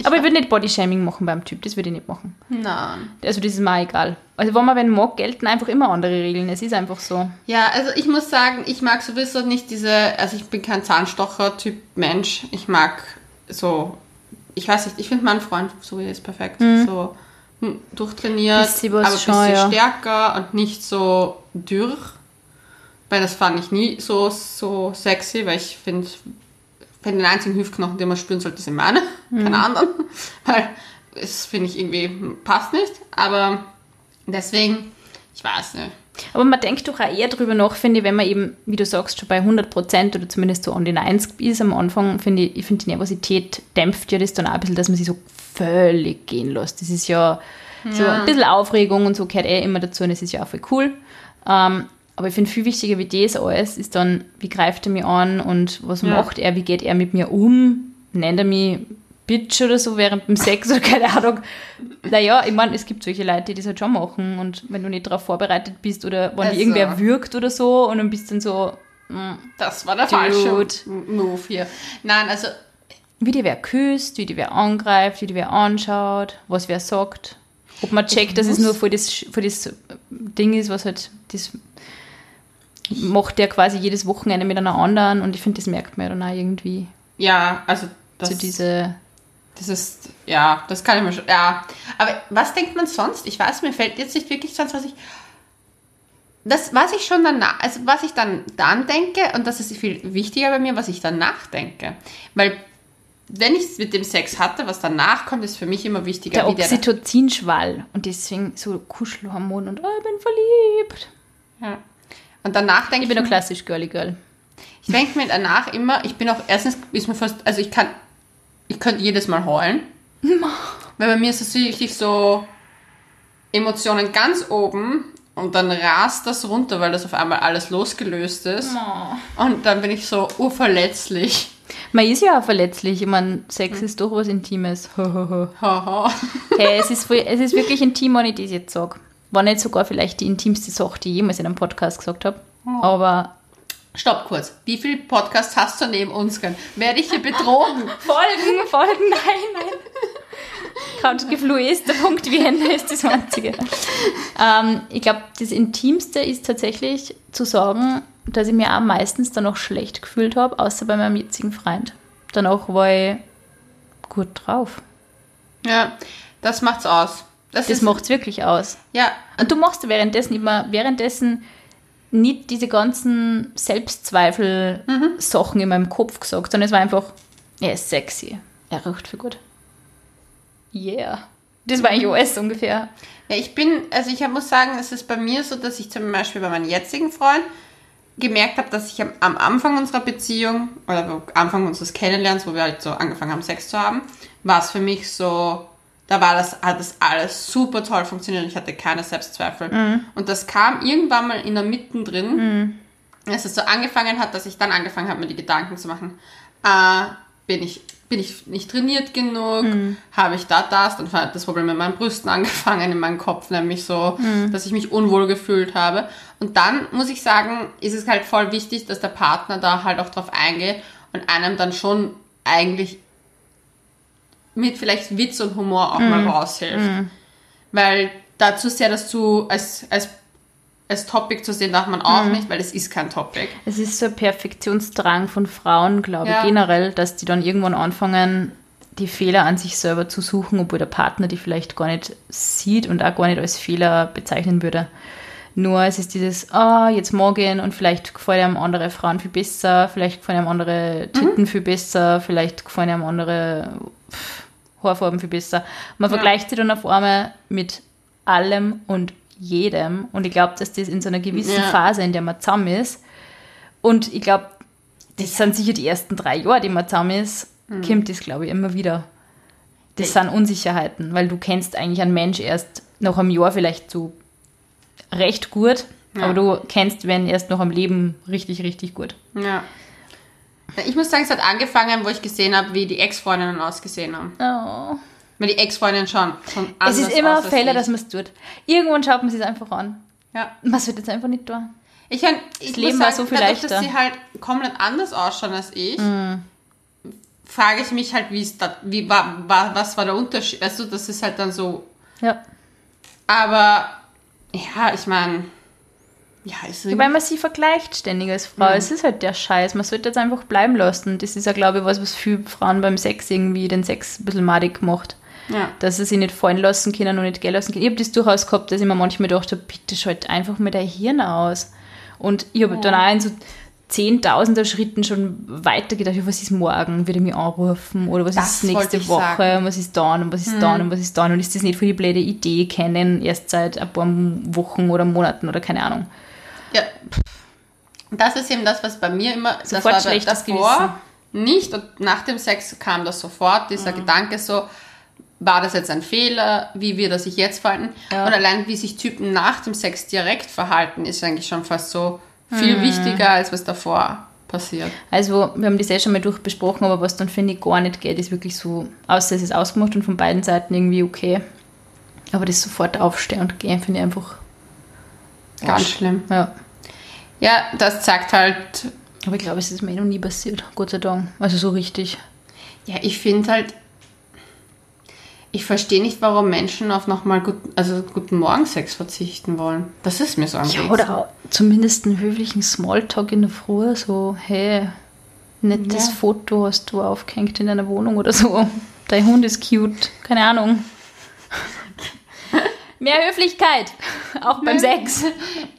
ich aber ich würde nicht Bodyshaming machen beim Typ, das würde ich nicht machen.
Nein.
Also das ist mir egal. Also wenn man wenn mag, gelten einfach immer andere Regeln. Es ist einfach so.
Ja, also ich muss sagen, ich mag sowieso nicht diese, also ich bin kein Zahnstocher-Typ Mensch. Ich mag so, ich weiß nicht, ich finde meinen Freund, so wie er ist, perfekt. Mhm. So hm, durchtrainiert, bisschen aber ein bisschen ja. stärker und nicht so dürr. Weil das fand ich nie so, so sexy, weil ich finde, wenn den einzigen Hüftknochen, den man spüren sollte, sind meine, mhm. keine anderen. Weil es finde ich irgendwie passt nicht. Aber deswegen, ich weiß nicht.
Aber man denkt doch auch eher drüber nach, finde ich, wenn man eben, wie du sagst, schon bei 100 Prozent oder zumindest so an die 90 ist am Anfang, finde ich, ich finde die Nervosität dämpft ja das dann auch ein bisschen, dass man sich so völlig gehen lässt. Das ist ja, ja. so ein bisschen Aufregung und so gehört eh immer dazu und das ist ja auch voll cool. Ähm, aber ich finde viel wichtiger wie das alles ist dann, wie greift er mich an und was ja. macht er, wie geht er mit mir um, nennt er mich Bitch oder so während dem Sex oder keine Ahnung. Naja, ich meine, es gibt solche Leute, die das halt schon machen und wenn du nicht darauf vorbereitet bist oder wenn also. irgendwer wirkt oder so und dann bist dann so,
mm, das war der falsche Move hier. Nein, also
wie die wer küsst, wie die wer angreift, wie die wer anschaut, was wer sagt. Ob man checkt, dass es nur für das, für das Ding ist, was halt das macht der quasi jedes Wochenende mit einer anderen und ich finde, das merkt man ja dann auch irgendwie.
Ja, also
das, so diese
das ist, ja, das kann ich mir schon, ja. Aber was denkt man sonst? Ich weiß, mir fällt jetzt nicht wirklich sonst, was ich, das, was ich schon danach, also was ich dann, dann denke, und das ist viel wichtiger bei mir, was ich danach denke. Weil wenn ich mit dem Sex hatte, was danach kommt, ist für mich immer wichtiger.
Der, Oxytocinschwall und deswegen so Kuschelhormon und oh, ich bin verliebt.
ja. Und danach denke
Ich
ich,
bin nur klassisch Girly Girl.
ich denke mir danach immer, ich bin auch, erstens ist mir fast, also ich kann, ich könnte jedes Mal heulen. Weil bei mir ist es richtig so Emotionen ganz oben und dann rast das runter, weil das auf einmal alles losgelöst ist. Und dann bin ich so urverletzlich.
Man ist ja auch verletzlich. Ich meine, Sex ist doch was Intimes. Hey, es ist, es ist wirklich intim, wenn ich das jetzt sage. War nicht sogar vielleicht die intimste Sache, die ich jemals in einem Podcast gesagt habe. Aber
Stopp kurz. Wie viele Podcasts hast du neben uns? gehört? Werde ich hier betrogen?
Folgen, Folgen, nein, nein. Couchgeflue ist der Punkt, wie Ende ist das Einzige. Ähm, ich glaube, das Intimste ist tatsächlich zu sagen, dass ich mir auch meistens dann auch schlecht gefühlt habe, außer bei meinem jetzigen Freund. Danach war ich gut drauf.
Ja, das macht's aus. Das,
Das macht es wirklich aus.
Ja,
Und du machst währenddessen immer, währenddessen nicht diese ganzen Selbstzweifel-Sachen in meinem Kopf gesagt, sondern es war einfach, er ist sexy. Er riecht für gut. Yeah. Das war eigentlich alles ungefähr.
Ja, ich bin, also ich muss sagen, es ist bei mir so, dass ich zum Beispiel bei meinem jetzigen Freund gemerkt habe, dass ich am, am Anfang unserer Beziehung oder am Anfang unseres Kennenlernens, wo wir halt so angefangen haben, Sex zu haben, war es für mich so, da war das, hat das alles super toll funktioniert und ich hatte keine Selbstzweifel. Und das kam irgendwann mal in der Mitte drin, als es so angefangen hat, dass ich dann angefangen habe, mir die Gedanken zu machen, äh, bin ich bin ich nicht trainiert genug, habe ich da das, dann hat das Problem mit meinen Brüsten angefangen in meinem Kopf, nämlich so, dass ich mich unwohl gefühlt habe. Und dann muss ich sagen, ist es halt voll wichtig, dass der Partner da halt auch drauf eingeht und einem dann schon eigentlich mit vielleicht Witz und Humor auch mal raushilft. Weil dazu sehr das zu als, als, als Topic zu sehen darf man auch nicht, weil es ist kein Topic.
Es ist so ein Perfektionsdrang von Frauen, glaube
Ja.
ich, generell, dass die dann irgendwann anfangen, die Fehler an sich selber zu suchen, obwohl der Partner die vielleicht gar nicht sieht und auch gar nicht als Fehler bezeichnen würde. Nur es ist dieses, ah, jetzt mag ich ihn und vielleicht gefallen einem andere Frauen viel besser, vielleicht gefallen einem andere Titten viel besser, vielleicht gefallen einem andere Haarfarben viel besser. Man
Ja.
vergleicht sie dann auf einmal mit allem und jedem und ich glaube, dass das in so einer gewissen
Ja.
Phase, in der man zusammen ist, und ich glaube, das sind sicher die ersten drei Jahre, die man zusammen ist,
Mhm.
kommt das, glaube ich, immer wieder. Das sind Unsicherheiten, weil du kennst eigentlich einen Mensch erst nach einem Jahr vielleicht so recht gut,
Ja.
aber du kennst wenn erst nach einem Leben richtig, richtig gut.
Ja. Ich muss sagen, es hat angefangen, wo ich gesehen habe, wie die Ex-Freundinnen ausgesehen haben.
Oh.
Weil die Ex-Freundin schon, schon
Es ist immer ein Fehler, dass man es tut. Irgendwann schaut man sich einfach an.
Ja.
Man sollte es einfach nicht tun.
Ich, mein, ich
Leben
muss
war
sagen,
so viel
dadurch,
leichter.
dass sie halt komplett anders ausschauen als ich,
Mhm.
frage ich mich halt, wie ist das, wie war, war, was war der Unterschied? Also das ist halt dann so.
Ja.
Aber ja, ich meine, ja, ist irgendwie.
Weil man sie vergleicht ständig als Frau. Es ist halt der Scheiß. Man sollte jetzt einfach bleiben lassen. Das ist ja, glaube ich, was, was viele Frauen beim Sex irgendwie den Sex ein bisschen madig macht.
ja.
Dass sie sich nicht fallen lassen können und nicht gehen lassen können. Ich habe das durchaus gehabt, dass ich mir manchmal gedacht habe, bitte schalt einfach mal dein Hirn aus. Und ich habe dann auch in so zehntausender Schritten schon weiter gedacht, ja, was ist morgen? Wird er mich anrufen? Oder was
Das
ist nächste Woche? Und was ist dann? Und was ist dann? Und was ist dann? Und ist das nicht für die blöde Idee kennen, erst seit ein paar Wochen oder Monaten oder keine Ahnung.
Ja. Das ist eben das, was bei mir immer, das
Sofort
war
schlechtes
davor nicht und nach dem Sex kam das sofort,
Mhm.
dieser Gedanke so, war das jetzt ein Fehler, wie wird er sich jetzt verhalten?
Ja.
Und allein wie sich Typen nach dem Sex direkt verhalten, ist eigentlich schon fast so viel
Mhm.
wichtiger, als was davor passiert.
Also, wir haben das eh schon mal durchbesprochen, aber was dann finde ich gar nicht geht, ist wirklich so, außer es ist ausgemacht und von beiden Seiten irgendwie okay. Aber das sofort aufstehen und gehen, finde ich einfach.
Ganz
Arsch.
schlimm.
Ja.
Ja, das zeigt halt,
Aber ich glaube, es ist mir eh noch nie passiert, Gott sei Dank. Also so richtig.
ja, ich finde halt, ich verstehe nicht, warum Menschen auf nochmal gut, also guten Morgen-Sex verzichten wollen. Das ist mir so ein
Ja, oder zumindest einen höflichen Smalltalk in der Früh, so, hey, nettes
Ja.
Foto hast du aufgehängt in deiner Wohnung oder so. Dein Hund ist cute, keine Ahnung. Mehr Höflichkeit, auch beim Sex.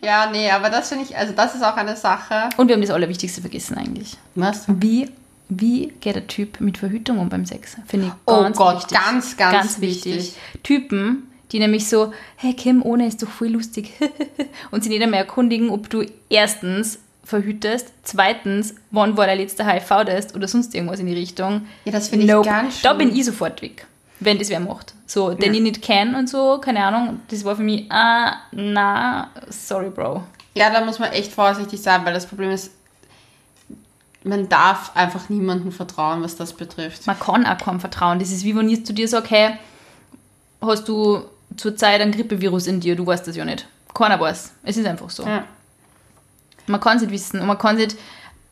Ja, nee, aber das finde ich, also das ist auch eine Sache.
Und wir haben das Allerwichtigste vergessen eigentlich.
Was?
Wie wie geht der Typ mit Verhütung um beim Sex? Finde ich
Oh
ganz
Gott,
wichtig.
ganz, ganz wichtig.
Typen, die nämlich so, hey Kim, ohne ist doch voll lustig. und sie nicht einmal erkundigen, ob du erstens verhütest, zweitens, wann war der letzte HIV-Test oder sonst irgendwas in die Richtung.
Ja, das finde ich
Nope.
ganz
Da
schlimm.
bin ich sofort weg, wenn das wer macht. So, den
Ja.
ich nicht kenne und so, keine Ahnung, das war für mich, ah, na, sorry, Bro.
Ja, da muss man echt vorsichtig sein, weil das Problem ist, man darf einfach niemandem vertrauen, was das betrifft.
Man kann auch kaum vertrauen. Das ist wie wenn ich zu dir sage, hey, hast du zurzeit ein Grippevirus in dir, du weißt das ja nicht. Keiner weiß. Es ist einfach so.
Ja.
Man kann es nicht wissen und man kann es nicht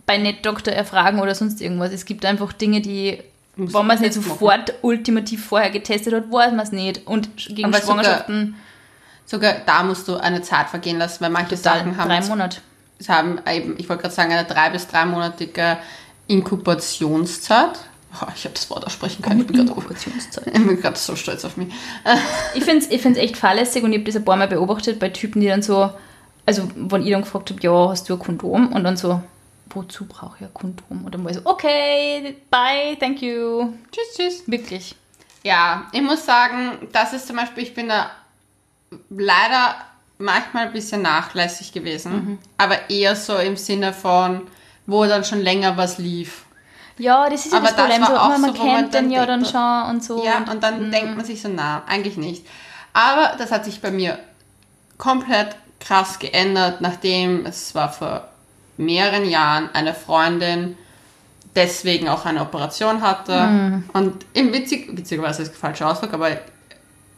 bei Netdoktor erfragen oder sonst irgendwas. Es gibt einfach Dinge, die,
Muss
wenn man es nicht
Test machen.
sofort ultimativ vorher getestet hat, weiß man es nicht. Und gegen
Aber sogar-
Schwangerschaften
Sogar da musst du eine Zeit vergehen lassen, weil manche
total
Sachen haben,
drei Monate.
haben eben, ich wollte gerade sagen, eine drei- bis dreimonatige Inkubationszeit. Oh, ich habe das Wort aussprechen können. Ich bin gerade
Inkubationszeit.
ich bin gerade so stolz auf mich.
Ich finde es ich find's echt fahrlässig und ich habe das ein paar Mal beobachtet bei Typen, die dann so, also wenn ich dann gefragt habe, ja, hast du ein Kondom? Und dann so, wozu brauche ich Kondom? Und dann war ich so, okay, bye, thank you.
Tschüss, tschüss.
Wirklich.
Ja, ich muss sagen, das ist zum Beispiel, ich bin da leider manchmal ein bisschen nachlässig gewesen,
Mhm.
aber eher so im Sinne von, wo dann schon länger was lief.
Ja, das ist ja
Aber
das
das
Problem.
war
So,
auch
man, man
so, wo man
kennt den
dann
ja dann schon und so.
Ja, und dann denkt man sich so, na, eigentlich nicht. Aber das hat sich bei mir komplett krass geändert, nachdem es war vor mehreren Jahren eine Freundin deswegen auch eine Operation hatte. Und im witzig, witzigerweise ist der falsche Ausdruck, aber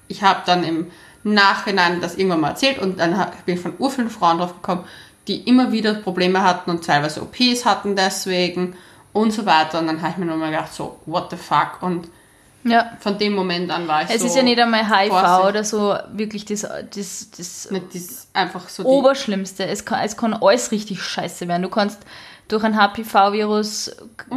ich habe dann im Nachhinein das irgendwann mal erzählt und dann bin ich von urvielen Frauen drauf gekommen, die immer wieder Probleme hatten und teilweise OPs hatten deswegen und so weiter. Und dann habe ich mir nur mal gedacht, so, what the fuck? Und
ja.
von dem Moment an war ich
Es
so...
ist ja nicht einmal HIV
Vorsicht.
oder so wirklich das, das, das
dieses, einfach so
Oberschlimmste. Es kann, es kann alles richtig scheiße werden. Du kannst durch ein HPV-Virus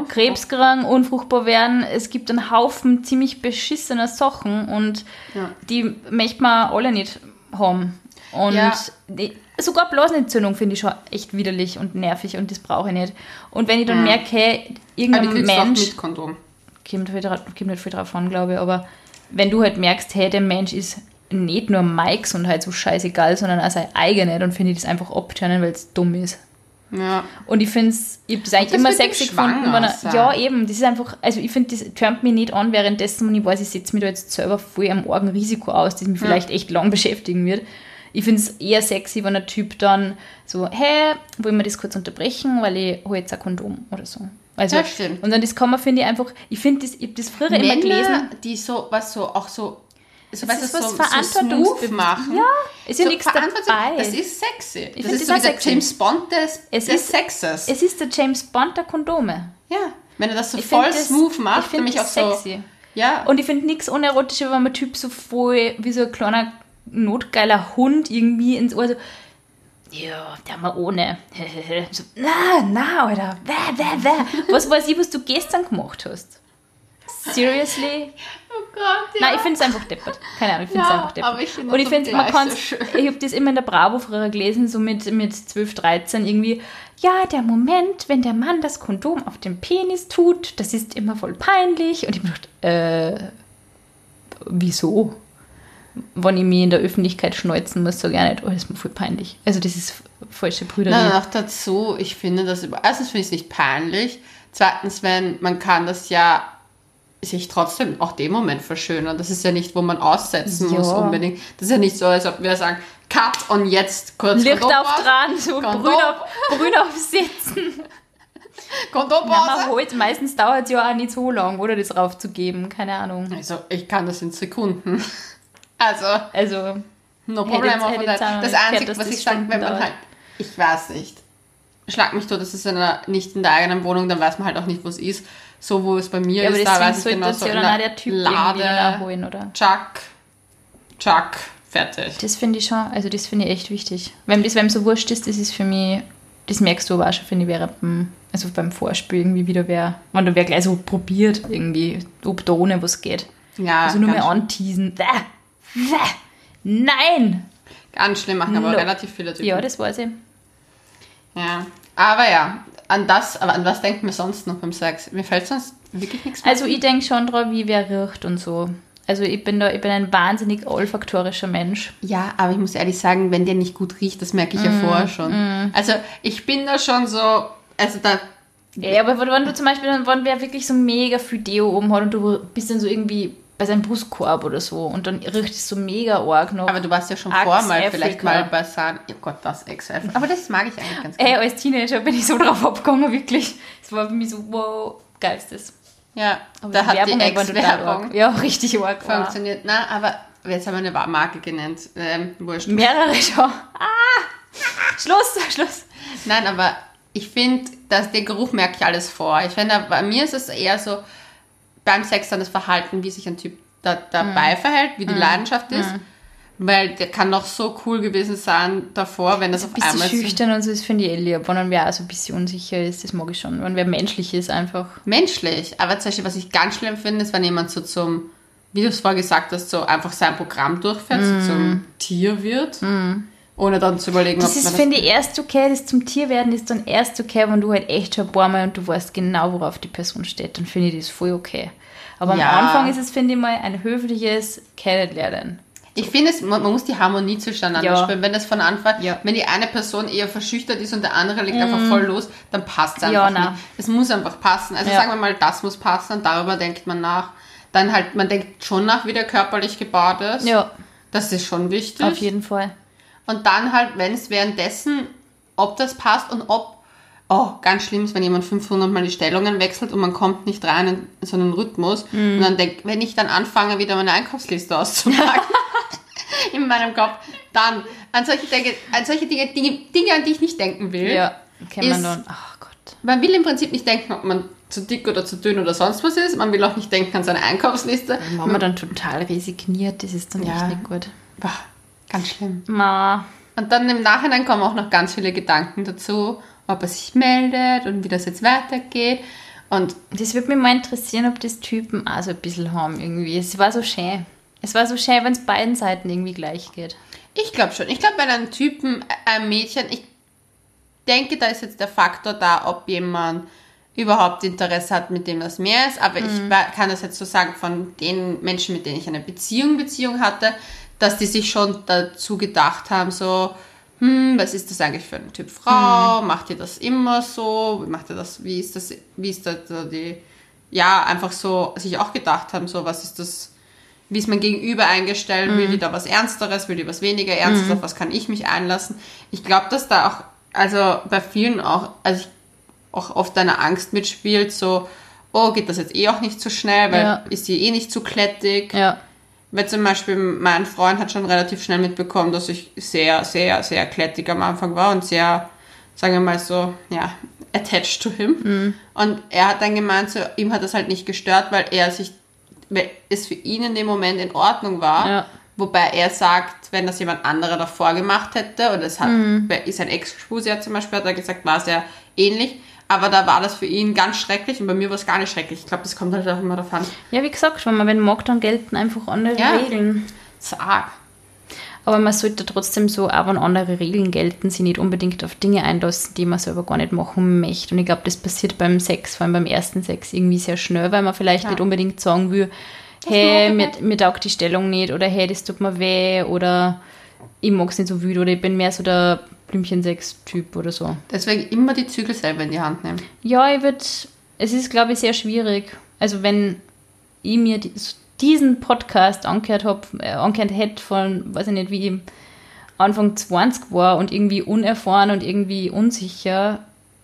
Krebs kriegen, unfruchtbar werden. Es gibt einen Haufen ziemlich beschissener Sachen und
Ja.
die möchte man alle nicht haben. Und
Ja.
die, sogar Blasenentzündung finde ich schon echt widerlich und nervig und das brauche ich nicht. Und wenn ich dann
Ja.
merke, hey, irgendein Mensch
mit Kondom.
Kommt, viel dra- kommt nicht viel drauf an, glaube ich, aber wenn du halt merkst, hey, der Mensch ist nicht nur meine Gesundheit so scheißegal, sondern auch seine eigene, dann finde ich das einfach abturnen, weil es dumm ist.
Ja.
Und ich finde es, ich habe es eigentlich immer sexy gefunden, wenn er, ja eben, das ist einfach, also ich finde, das turnt mich nicht an, währenddessen, wenn ich weiß, ich setze mich da jetzt selber voll am Orgenrisiko aus, das mich vielleicht echt lang beschäftigen wird. Ich finde es eher sexy, wenn ein Typ dann so, hey, wollen wir das kurz unterbrechen, weil ich hole jetzt ein Kondom oder so. Also,
Ja, stimmt.
und dann das kann man, finde ich, einfach, ich finde das, ich habe das früher immer gelesen,
Männer, die so, was so, auch so, so, weißt
ist was
so, so machen.
Ja, ist ja
so
nichts dabei.
Das ist sexy.
Ich
das ist
das
so wie der
sexy.
James Bond des,
Es
des
ist-
Sexes.
Es ist der James Bond der Kondome.
ja, wenn er das so
Ich
voll
das-
smooth
ich
macht,
find
nämlich auch
das
so,
sexy.
ja,
Und ich finde nichts unerotischer, wenn man Typ so voll wie so ein kleiner notgeiler Hund irgendwie ins Ohr so, ja, der mal ohne. so, na, na, Alter. Bäh, bäh, bäh. Was weiß ich, was du gestern gemacht hast? Seriously?
oh Gott, ja.
Nein, ich finde es einfach deppert. Keine Ahnung, ich finde es
Ja,
einfach deppert.
aber ich find
Und ich finde, man kann
so schön.
ich habe das immer in der Bravo früher gelesen, so mit, mit 12, 13 irgendwie. Ja, der Moment, wenn der Mann das Kondom auf dem Penis tut, das ist immer voll peinlich. Und ich habe gedacht, äh, wieso? Wenn ich mich in der Öffentlichkeit schneuzen muss, sage ich auch nicht, oh, das ist mir voll peinlich. Also das ist falsche Brüderie.
Nein, noch dazu, ich finde das, erstens finde ich es nicht peinlich, zweitens, wenn, man kann das ja sich trotzdem auch den Moment verschönern. Das ist ja nicht, wo man aussetzen
Ja.
muss unbedingt. Das ist ja nicht so, als ob wir sagen, cut und jetzt kurz
Licht
Kondom
auf dran, so
Kondom.
Brüder, Brüder auf Sitzen.
Kondompause.
Ja, man holt, meistens dauert es ja auch nicht so lang, oder das raufzugeben, keine Ahnung.
Also, ich kann das in Sekunden. Also,
Also,
no
Hätte
problem
hätte noch
Das Einzige, was
das
ich sage, wenn man
dauert.
halt, ich weiß nicht, schlag mich tot, das ist in einer, nicht in der eigenen Wohnung, dann weiß man halt auch nicht, wo es ist. So, wo es bei mir
ja,
ist, da weiß ich genau so in der
Typ
Lade,
auch holen, oder?
Chuck, Chuck, fertig.
Das finde ich schon, also das finde ich echt wichtig. Wenn das wem so wurscht ist, das ist für mich, das merkst du aber auch schon, finde ich, während dem, also beim Vorspiel irgendwie wieder wer, wenn da wer gleich so probiert, irgendwie, ob da ohne was geht.
Ja,
Also nur mehr anteasen. Bäh, Nein!
ganz schlimm machen aber
No.
relativ viele Typen.
Ja, das weiß ich.
Ja, aber ja, an das, aber an was denken wir sonst noch beim Sex? Mir fällt sonst wirklich nichts mehr.
Also ich denke schon drauf, wie wer riecht und so. Also ich bin da, ich bin ein wahnsinnig olfaktorischer Mensch.
Ja, aber ich muss ehrlich sagen, wenn der nicht gut riecht, das merke ich ja vorher schon. Also ich bin da schon so, also da,
Ja, aber wenn wenn du zum Beispiel, wenn wer wirklich so mega viel Deo oben hat und du bist dann so irgendwie bei seinem Brustkorb oder so und dann riecht es so mega arg noch.
aber du warst ja schon vor mal
Africa.
vielleicht mal bei San, oh Gott, das ex Aber das mag ich eigentlich ganz
Ey,
gerne.
als Teenager bin ich so drauf abgegangen, wirklich. Es war für mich so, wow, geilstes.
Ja,
Aber
da hat die
Werbung total
Ex-Werbung.
Ja, richtig arg.
funktioniert. Na, aber jetzt haben wir eine Marke genannt. Ähm, wurscht.
Mehrere schon. Ah! Schluss, Schluss.
Nein, aber ich finde, dass der Geruch merke ich alles vor. Ich finde, bei mir ist es eher so beim Sex dann das Verhalten, wie sich ein Typ da, dabei verhält, wie die Leidenschaft ist. Weil der kann noch so cool gewesen sein davor, wenn das auf
Bist du
einmal so
schüchtern und so, das finde ich eh lieb. Wenn dann wer auch so ein bisschen unsicher ist, das mag ich schon. Wenn wer menschlich ist, einfach.
menschlich. Aber zum Beispiel, was ich ganz schlimm finde, ist, wenn jemand so zum, wie du es vorher gesagt hast, so einfach sein Programm durchfährt, so zum Tier wird, ohne dann zu überlegen,
Das
ob
ist,
man
finde ich, erst okay, das zum Tierwerden ist dann erst okay, wenn du halt echt schon ein paar Mal und du weißt genau, worauf die Person steht. Dann finde ich das voll okay. Aber
Ja.
am Anfang ist es, finde ich mal, ein höfliches Kennenlernen.
Ich finde es, man, man muss die Harmonie zwischeneinander
Ja.
spielen. Wenn das von Anfang,
Ja.
wenn die eine Person eher verschüchtert ist und der andere legt einfach voll los, dann passt es einfach
Ja,
nicht. Es muss einfach passen. Also sagen wir mal, das muss passen und darüber denkt man nach. Dann halt, man denkt schon nach, wie der körperlich gebaut ist.
Ja,
Das ist schon wichtig.
auf jeden Fall.
Und dann halt, wenn es währenddessen, ob das passt und ob, oh, ganz schlimm ist, wenn jemand 500 Mal die Stellungen wechselt und man kommt nicht rein in so einen Rhythmus.
Mhm.
Und dann denkt, wenn ich dann anfange, wieder meine Einkaufsliste auszupacken, in meinem Kopf, dann an solche, Dinge, an solche Dinge, Dinge, Dinge, an die ich nicht denken will.
Ja, kann man dann. Ach Gott.
Man will im Prinzip nicht denken, ob man zu dick oder zu dünn oder sonst was ist. Man will auch nicht denken an seine Einkaufsliste.
Wenn man dann total resigniert, das ist dann
Ja.
echt nicht gut.
Boah, ganz schlimm.
Ma,
Und dann im Nachhinein kommen auch noch ganz viele Gedanken dazu, ob er sich meldet und wie das jetzt weitergeht. Und
das würde mich mal interessieren, ob das Typen auch so ein bisschen haben irgendwie. Es war so schön. Es war so schön, wenn es beiden Seiten irgendwie gleich geht.
ich glaube schon. Ich glaube, bei einem Typen, einem Mädchen, ich denke, da ist jetzt der Faktor da, ob jemand überhaupt Interesse hat, mit dem das mehr ist. Aber ich wa- kann das jetzt so sagen von den Menschen, mit denen ich eine Beziehung, Beziehung hatte, dass die sich schon dazu gedacht haben, so, hm, was ist das eigentlich für ein Typ Frau? Macht ihr das immer so? Wie macht ihr das? Wie ist das? Wie ist das so die? Ja, einfach so sich auch gedacht haben, so was ist das? Wie ist mein Gegenüber eingestellt? Will die da was Ernsteres? Will die was weniger Ernstes? Auf was kann ich mich einlassen? Ich glaube, dass da auch, also bei vielen auch, also ich, auch oft eine Angst mitspielt, so, oh, geht das jetzt eh auch nicht so schnell, weil
Ja.
ist die eh nicht zu klettig?
Ja.
Weil zum Beispiel mein Freund hat schon relativ schnell mitbekommen, dass ich sehr, sehr, sehr klettig am Anfang war und sehr, sagen wir mal so, ja, attached to him.
Mhm.
Und er hat dann gemeint, so, ihm hat das halt nicht gestört, weil er sich, weil es für ihn in dem Moment in Ordnung war.
Ja.
Wobei er sagt, wenn das jemand anderer davor gemacht hätte, oder es hat,
Mhm.
ist ein Ex-Spusi zum Beispiel, hat er gesagt, war sehr ähnlich. Aber da war das für ihn ganz schrecklich und bei mir war es gar nicht schrecklich. Ich glaube, das kommt halt auch immer davon.
Ja, wie gesagt, wenn man wenn mag, dann gelten einfach andere
Ja.
Regeln.
Sag.
Aber man sollte trotzdem so, auch wenn andere Regeln gelten, sie nicht unbedingt auf Dinge einlassen, die man selber gar nicht machen möchte. Und ich glaube, das passiert beim Sex, vor allem beim ersten Sex, irgendwie sehr schnell, weil man vielleicht nicht unbedingt sagen will, hey, mir, mir taugt die Stellung nicht oder hey, das tut mir weh oder ich mag es nicht so wütend oder ich bin mehr so der Blümchensex-Typ oder so.
Deswegen immer die Zügel selber in die Hand nehmen.
Ja, ich würde, es ist, glaube ich, sehr schwierig. Also wenn ich mir die, diesen Podcast angehört habe, äh, angehört hätte von, weiß ich nicht, wie ich Anfang 20 war und irgendwie unerfahren und irgendwie unsicher,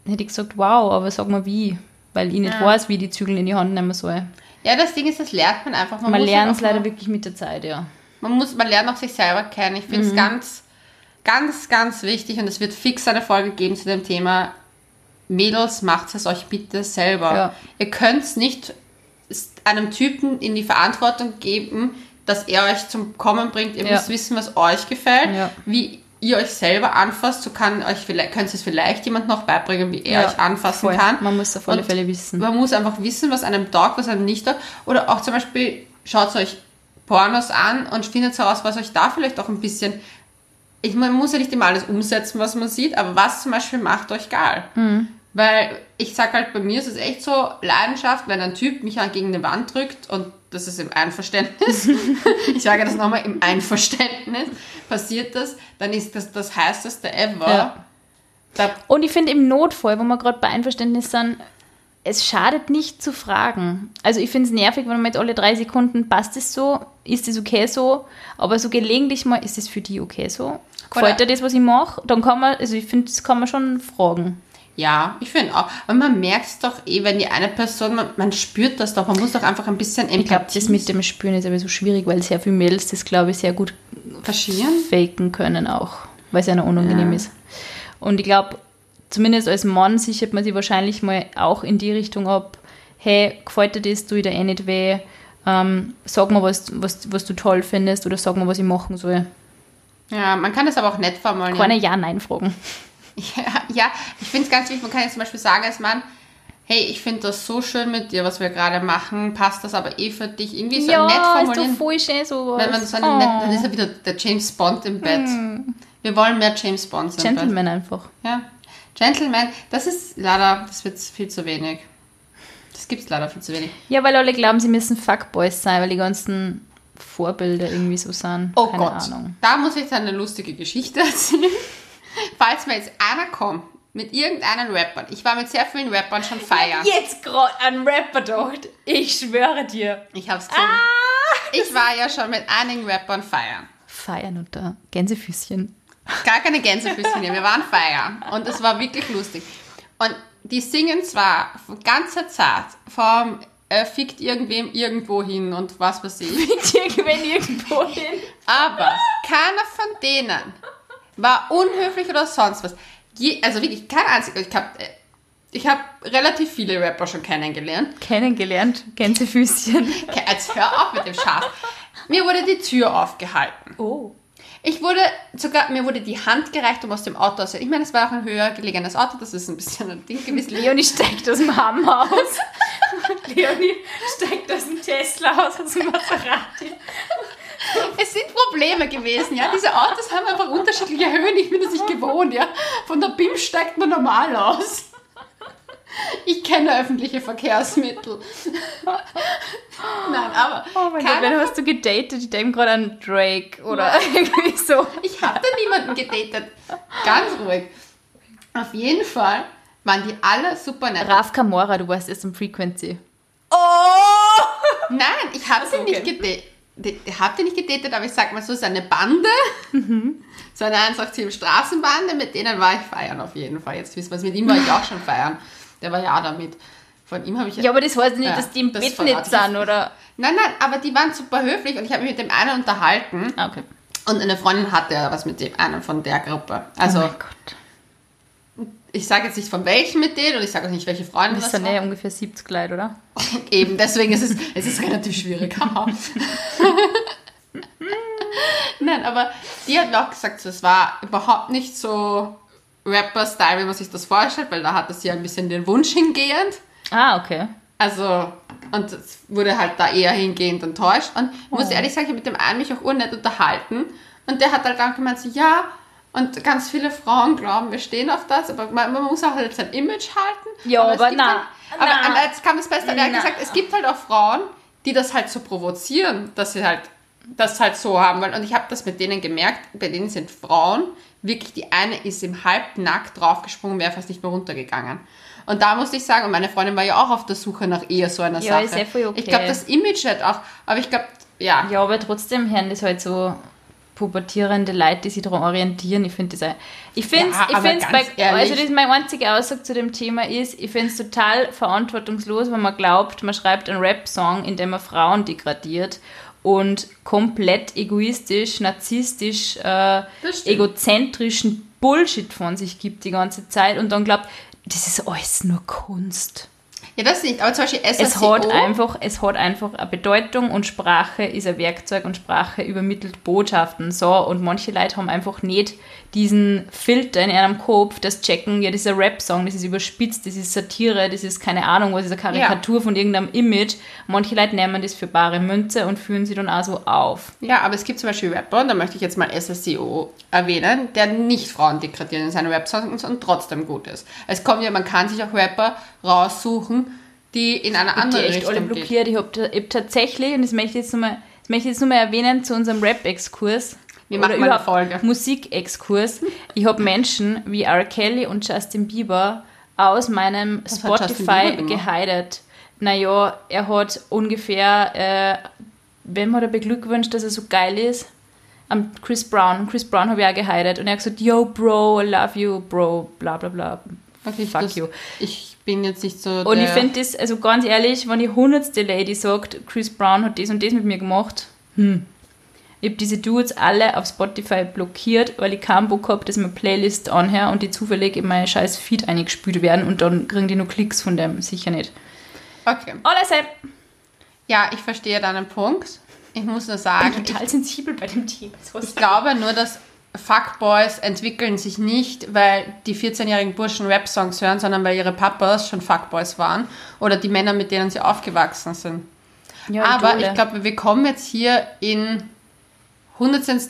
hätte ich gesagt, wow, aber sag mal wie, weil ich nicht
Ja.
weiß, wie die Zügel in die Hand nehmen soll.
Ja, das Ding ist, das lernt man einfach.
Man
muss
lernt
halt
es leider wirklich mit der Zeit, ja.
Man, muss, man lernt auch sich selber kennen. Ich finde es ganz, ganz, ganz wichtig und es wird fix eine Folge geben zu dem Thema. Mädels, macht es euch bitte selber.
Ja.
Ihr könnt es nicht einem Typen in die Verantwortung geben, dass er euch zum Kommen bringt. Ihr
Ja.
müsst wissen, was euch gefällt,
Ja.
wie ihr euch selber anfasst. So kann euch vielleicht, könnt ihr es vielleicht jemand noch beibringen, wie er
Ja,
euch anfassen
voll.
kann.
Man muss auf alle Fälle wissen.
Man muss einfach wissen, was einem taugt, was einem nicht taugt. Oder auch zum Beispiel, schaut euch Pornos an und findet heraus, was euch da vielleicht auch ein bisschen. Ich, man muss ja nicht immer alles umsetzen, was man sieht, aber was zum Beispiel macht euch geil. Weil ich sag halt, bei mir ist es echt so Leidenschaft, wenn ein Typ mich halt gegen eine Wand drückt und das ist im Einverständnis, ich sage das nochmal, im Einverständnis passiert das, dann ist das das heißeste ever.
Ja.
Da,
Und ich finde im Notfall, wo wir gerade bei Einverständnis sind, es schadet nicht zu fragen. Also ich finde es nervig, wenn man jetzt alle drei Sekunden, passt es so, ist es okay so, aber so gelegentlich mal, ist es für die okay so? Gefällt dir das, was ich mache? Dann kann man, also ich finde, das kann man schon fragen.
ja, ich finde auch. Aber man merkt es doch eh, wenn die eine Person, man, man spürt das doch, man muss doch einfach ein bisschen
Ich glaube,
Empathie
das mit dem Spüren ist aber so schwierig, weil sehr viele Mädels das, glaube ich, sehr gut
verschieren.
faken können auch, weil es ja noch unangenehm
Ja.
ist. Und ich glaube, zumindest als Mann sichert man sich wahrscheinlich mal auch in die Richtung ab, hey, gefällt dir das, tue ich dir eh nicht weh, ähm, sag mal, was, was, was du toll findest oder sag mal, was ich machen soll.
Ja, man kann das aber auch nett formulieren.
Keine Ja-Nein-Fragen.
Ja, ja ich finde es ganz wichtig, man kann jetzt zum Beispiel sagen als Mann, hey, ich finde das so schön mit dir, was wir gerade machen, passt das aber eh für dich? Irgendwie so nett
ist doch
formulieren.
voll schön sowas.
Wenn man so
Oh.
nette, dann ist er wieder der James Bond im Bett. Wir wollen mehr James Bonds im Bett.
Gentleman einfach.
Ja. Gentleman, das ist leider, das wird viel zu wenig. Das gibt es leider viel zu wenig.
Ja, weil alle glauben, sie müssen Fuckboys sein, weil die ganzen Vorbilder irgendwie so sind.
Oh
Keine
Gott,
Ahnung.
da muss ich dann eine lustige Geschichte erzählen. Falls mir jetzt einer kommt mit irgendeinen Rappern, ich war mit sehr vielen Rappern schon feiern.
Jetzt gerade an Rapper gedacht. Ich schwöre dir.
Ich hab's gesehen.
Ah!
Ich war ja schon mit einigen Rappern feiern.
Feiern unter Gänsefüßchen.
Gar keine Gänsefüßchen wir waren feiern. Und es war wirklich lustig. Und die singen zwar von ganzer Zeit vom äh, fickt irgendwem irgendwo hin und was weiß ich.
Liegt irgendwann irgendwo hin.
Aber keiner von denen war unhöflich oder sonst was. Je, also wirklich kein einziger. Ich habe ich hab relativ viele Rapper schon kennengelernt.
Kennengelernt. Gänsefüßchen.
Okay, Jetzt hör auf mit dem Schatz. Mir wurde die Tür aufgehalten.
Oh.
Ich wurde sogar, mir wurde die Hand gereicht, um aus dem Auto aus. Ich meine, es war auch ein höher gelegenes Auto, das ist ein bisschen ein Ding gewesen.
Leonie steigt aus dem Hammer aus. Leonie steigt aus dem Tesla aus, aus dem Maserati.
Es sind Probleme gewesen, ja. Diese Autos haben einfach unterschiedliche Höhen. Ich bin das nicht gewohnt, ja. Von der BIM steigt man normal aus. Ich kenne öffentliche Verkehrsmittel. Nein, aber
Oh mein Gott, wenn hast du gedatet? Ich denke gerade an Drake oder irgendwie so.
Ich habe da niemanden gedatet. Ganz ruhig. Auf jeden Fall waren die alle super nett.
Raf Kamora, du warst erst im Frequency.
Nein, ich habe sie
okay.
nicht gedatet. Habe die nicht gedatet, aber ich sag mal so, es ist eine Bande. So eine 187 Straßenbande, mit denen war ich feiern auf jeden Fall. Jetzt wissen wir es, mit ihm war ich auch schon feiern. Der war ja auch damit. Von ihm habe ich
Ja, aber das heißt nicht,
Ja,
dass die im
das
Bett nicht
ich.
sind, oder?
Nein, nein, aber die waren super höflich und ich habe mich mit dem einen unterhalten.
Ah, okay.
Und eine Freundin hatte ja was mit dem einen von der Gruppe. Also,
oh mein Gott.
ich sage jetzt nicht von welchen mit denen und ich sage auch nicht, welche Freundin
Das
das,
sind
war.
ja ungefähr 70 Leute, oder?
Eben, deswegen ist es, es ist relativ schwierig. Nein, aber die hat mir auch gesagt, es war überhaupt nicht so Rapper-Style, wie man sich das vorstellt, weil da hatte sie ein bisschen den Wunsch hingehend.
Ah, okay.
Also, und es wurde halt da eher hingehend enttäuscht. Und ich muss
Oh.
ehrlich sagen, ich habe mit dem einen mich auch urnett unterhalten. Und der hat halt dann gemeint, so, ja, und ganz viele Frauen glauben, wir stehen auf das, aber man, man muss auch halt sein Image halten.
Ja,
es
aber na,
Halt, aber
na.
jetzt kam das Beste, er hat gesagt, es gibt halt auch Frauen, die das halt so provozieren, dass sie halt das halt so haben wollen. Und ich habe das mit denen gemerkt, bei denen sind Frauen, wirklich die eine ist im Halbnackt draufgesprungen, wäre fast nicht mehr runtergegangen. Und da musste ich sagen, und meine Freundin war ja auch auf der Suche nach eher so einer
Ja,
Sache.
ist ja voll okay.
Ich glaube, das Image hat auch, aber ich glaube, ja,
Ja, aber trotzdem hören das halt so pubertierende Leute, die sich daran orientieren. Ich finde das ich finde
Ja,
ich
ehrlich.
also das ist meine einzige Aussage zu dem Thema ist, ich finde es total verantwortungslos, wenn man glaubt, man schreibt einen Rap-Song, in dem man Frauen degradiert und komplett egoistisch, narzisstisch, äh, egozentrischen Bullshit von sich gibt die ganze Zeit und dann glaubt, das ist alles nur Kunst.
Ja, das nicht. Aber zum Beispiel SSCO.
Es hat, einfach, es hat einfach eine Bedeutung und Sprache ist ein Werkzeug und Sprache übermittelt Botschaften. So, und manche Leute haben einfach nicht diesen Filter in ihrem Kopf, das checken, ja, das ist ein Rap-Song, das ist überspitzt, das ist Satire, das ist keine Ahnung, was ist eine Karikatur ja. von irgendeinem Image. Manche Leute nehmen das für bare Münze und führen sie dann auch so auf.
Ja, aber es gibt zum Beispiel Rapper, und da möchte ich jetzt mal SSCO erwähnen, der nicht Frauen degradiert in seinen Rap-Songs und trotzdem gut ist. Es kommt ja, man kann sich auch Rapper raussuchen, die in einer anderen
die echt Richtung alle blockiert. Geht. Ich habe hab tatsächlich, und das möchte ich jetzt nochmal noch erwähnen zu unserem Rap-Exkurs,
wir machen mal eine Folge.
Musikexkurs. Ich habe Menschen wie R. Kelly und Justin Bieber aus meinem Was Spotify gehidet. Naja, er hat ungefähr, äh, wem hat er beglückwünscht, dass er so geil ist? Am Chris Brown. Chris Brown habe ich auch gehidet. Und er hat gesagt, yo, Bro, I love you, Bro, bla bla bla.
Okay, Fuck das, you. Ich bin jetzt nicht so.
Und ich finde das, also ganz ehrlich, wenn die hundertste Lady sagt, Chris Brown hat das und das mit mir gemacht, hm, ich habe diese Dudes alle auf Spotify blockiert, weil ich keinen Bock habe, dass meine Playlist anhöre und die zufällig in mein scheiß Feed eingespült werden und dann kriegen die nur Klicks von dem. Sicher nicht.
Okay.
Alles
Ja, ich verstehe deinen Punkt. Ich muss nur sagen.
Ich bin total ich, sensibel bei dem Thema.
Ich glaube nur, dass Fuckboys entwickeln sich nicht, weil die 14-jährigen Burschen Rap-Songs hören, sondern weil ihre Papas schon Fuckboys waren oder die Männer, mit denen sie aufgewachsen sind. Ja, Aber ich glaube, wir kommen jetzt hier in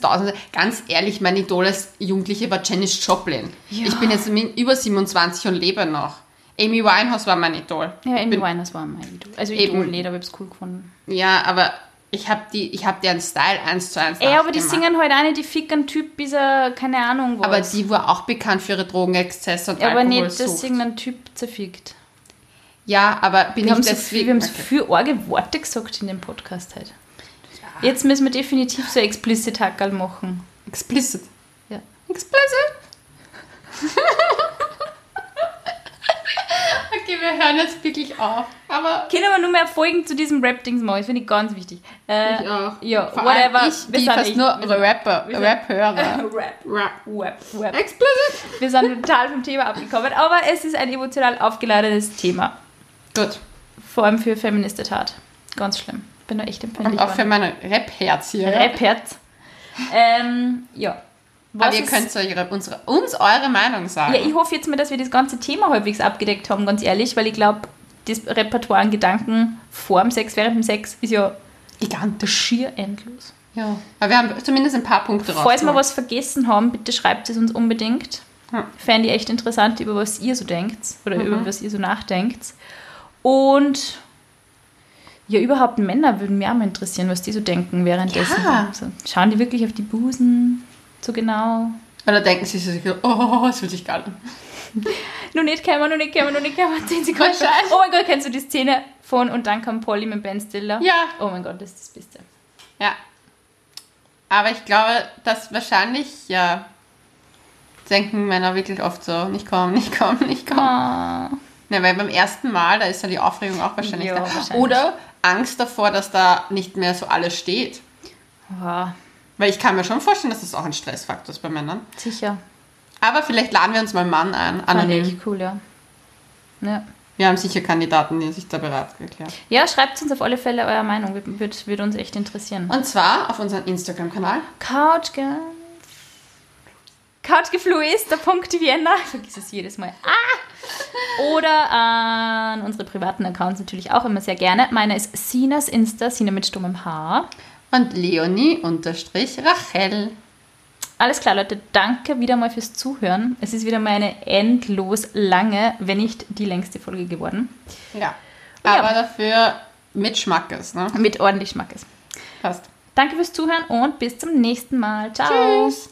Tausende. Ganz ehrlich, mein Idol als Jugendliche war Janis Joplin. Ja. Ich bin jetzt über 27 und lebe noch. Amy Winehouse war mein Idol.
Ja, Amy bin, Winehouse war mein Idol. Also Idol nicht, aber ich hab's cool gefunden.
Ja, aber ich habe die, ich habe deren Style eins zu eins
Ey, aber die singen halt auch nicht, die fickern Typ bis er, keine Ahnung was.
Aber die war auch bekannt für ihre Drogenexzesse und
ja, Alkohol Aber nicht, dass irgendein Typ zerfickt.
Ja, aber bin
wir
ich
deswegen... Wir haben so viele arge Worte gesagt in dem Podcast heute. Jetzt müssen wir definitiv so explicit Hackerl machen.
Explicit?
Ja.
Explicit? Okay, wir hören jetzt wirklich auf. Aber
können wir nur mehr Folgen zu diesem Rap-Dings machen? Das finde ich ganz wichtig.
Äh, ich auch.
Ja, Vor whatever.
Ich, die fast echt, nur Rapper, Rap-Hörer.
Rap,
Rap,
Rap, Rap.
Explicit.
Wir sind total vom Thema abgekommen, aber es ist ein emotional aufgeladenes Thema.
Gut.
Vor allem für feministische Tat. Ganz schlimm bin da echt empfindlich.
Und auch für mein Rap-Herz hier.
Rap-Herz. Ähm, ja.
Was Aber ihr könnt eure, unsere, uns eure Meinung sagen.
Ja, ich hoffe jetzt mal, dass wir das ganze Thema halbwegs abgedeckt haben, ganz ehrlich, weil ich glaube, das Repertoire an Gedanken vor dem Sex, während dem Sex ist ja gigantisch schier endlos.
Ja, aber wir haben zumindest ein paar Punkte
drauf. Falls wir was vergessen haben, bitte schreibt es uns unbedingt. Hm. Fände ich echt interessant, über was ihr so denkt oder mhm. über was ihr so nachdenkt. Und ja, überhaupt Männer würden mich auch mal interessieren, was die so denken währenddessen. Ja. Also, schauen die wirklich auf die Busen so genau?
Oder denken sie sich so, oh, das fühlt sich geil an.
nur nicht kämmer, nur nicht kämmer, nur nicht kämmer. 10 Sekunden. Oh mein Gott, kennst du die Szene von Und dann kam Polly mit Ben Stiller?
Ja.
Oh mein Gott, das ist das Beste.
Ja. Aber ich glaube, dass wahrscheinlich, ja, denken Männer wirklich oft so, nicht kommen, nicht kommen, nicht kommen. Oh. Ja, weil beim ersten Mal, da ist ja die Aufregung auch wahrscheinlich ja, da. Wahrscheinlich. Oder Angst davor, dass da nicht mehr so alles steht.
Ja.
Weil ich kann mir schon vorstellen, dass das auch ein Stressfaktor ist bei Männern.
Sicher.
Aber vielleicht laden wir uns mal einen Mann ein.
Anonym. Fand cool, ja. ja.
Wir haben sicher Kandidaten, die sich da bereit erklären.
Ja, schreibt uns auf alle Fälle eure Meinung. Würde, würde uns echt interessieren.
Und zwar auf unserem Instagram-Kanal.
Couchgefluester.vienna. Ich vergiss es jedes Mal. Ah! Oder an unsere privaten Accounts natürlich auch immer sehr gerne. Meiner ist Sinas Insta, Sina mit stummem Haar.
Und Leonie unterstrich Rachel.
Alles klar, Leute. Danke wieder mal fürs Zuhören. Es ist wieder mal eine endlos lange, wenn nicht die längste Folge geworden.
Ja. Aber ja. dafür mit Schmackes, ne?
Mit ordentlich Schmackes.
Passt.
Danke fürs Zuhören und bis zum nächsten Mal. Ciao.
Tschüss.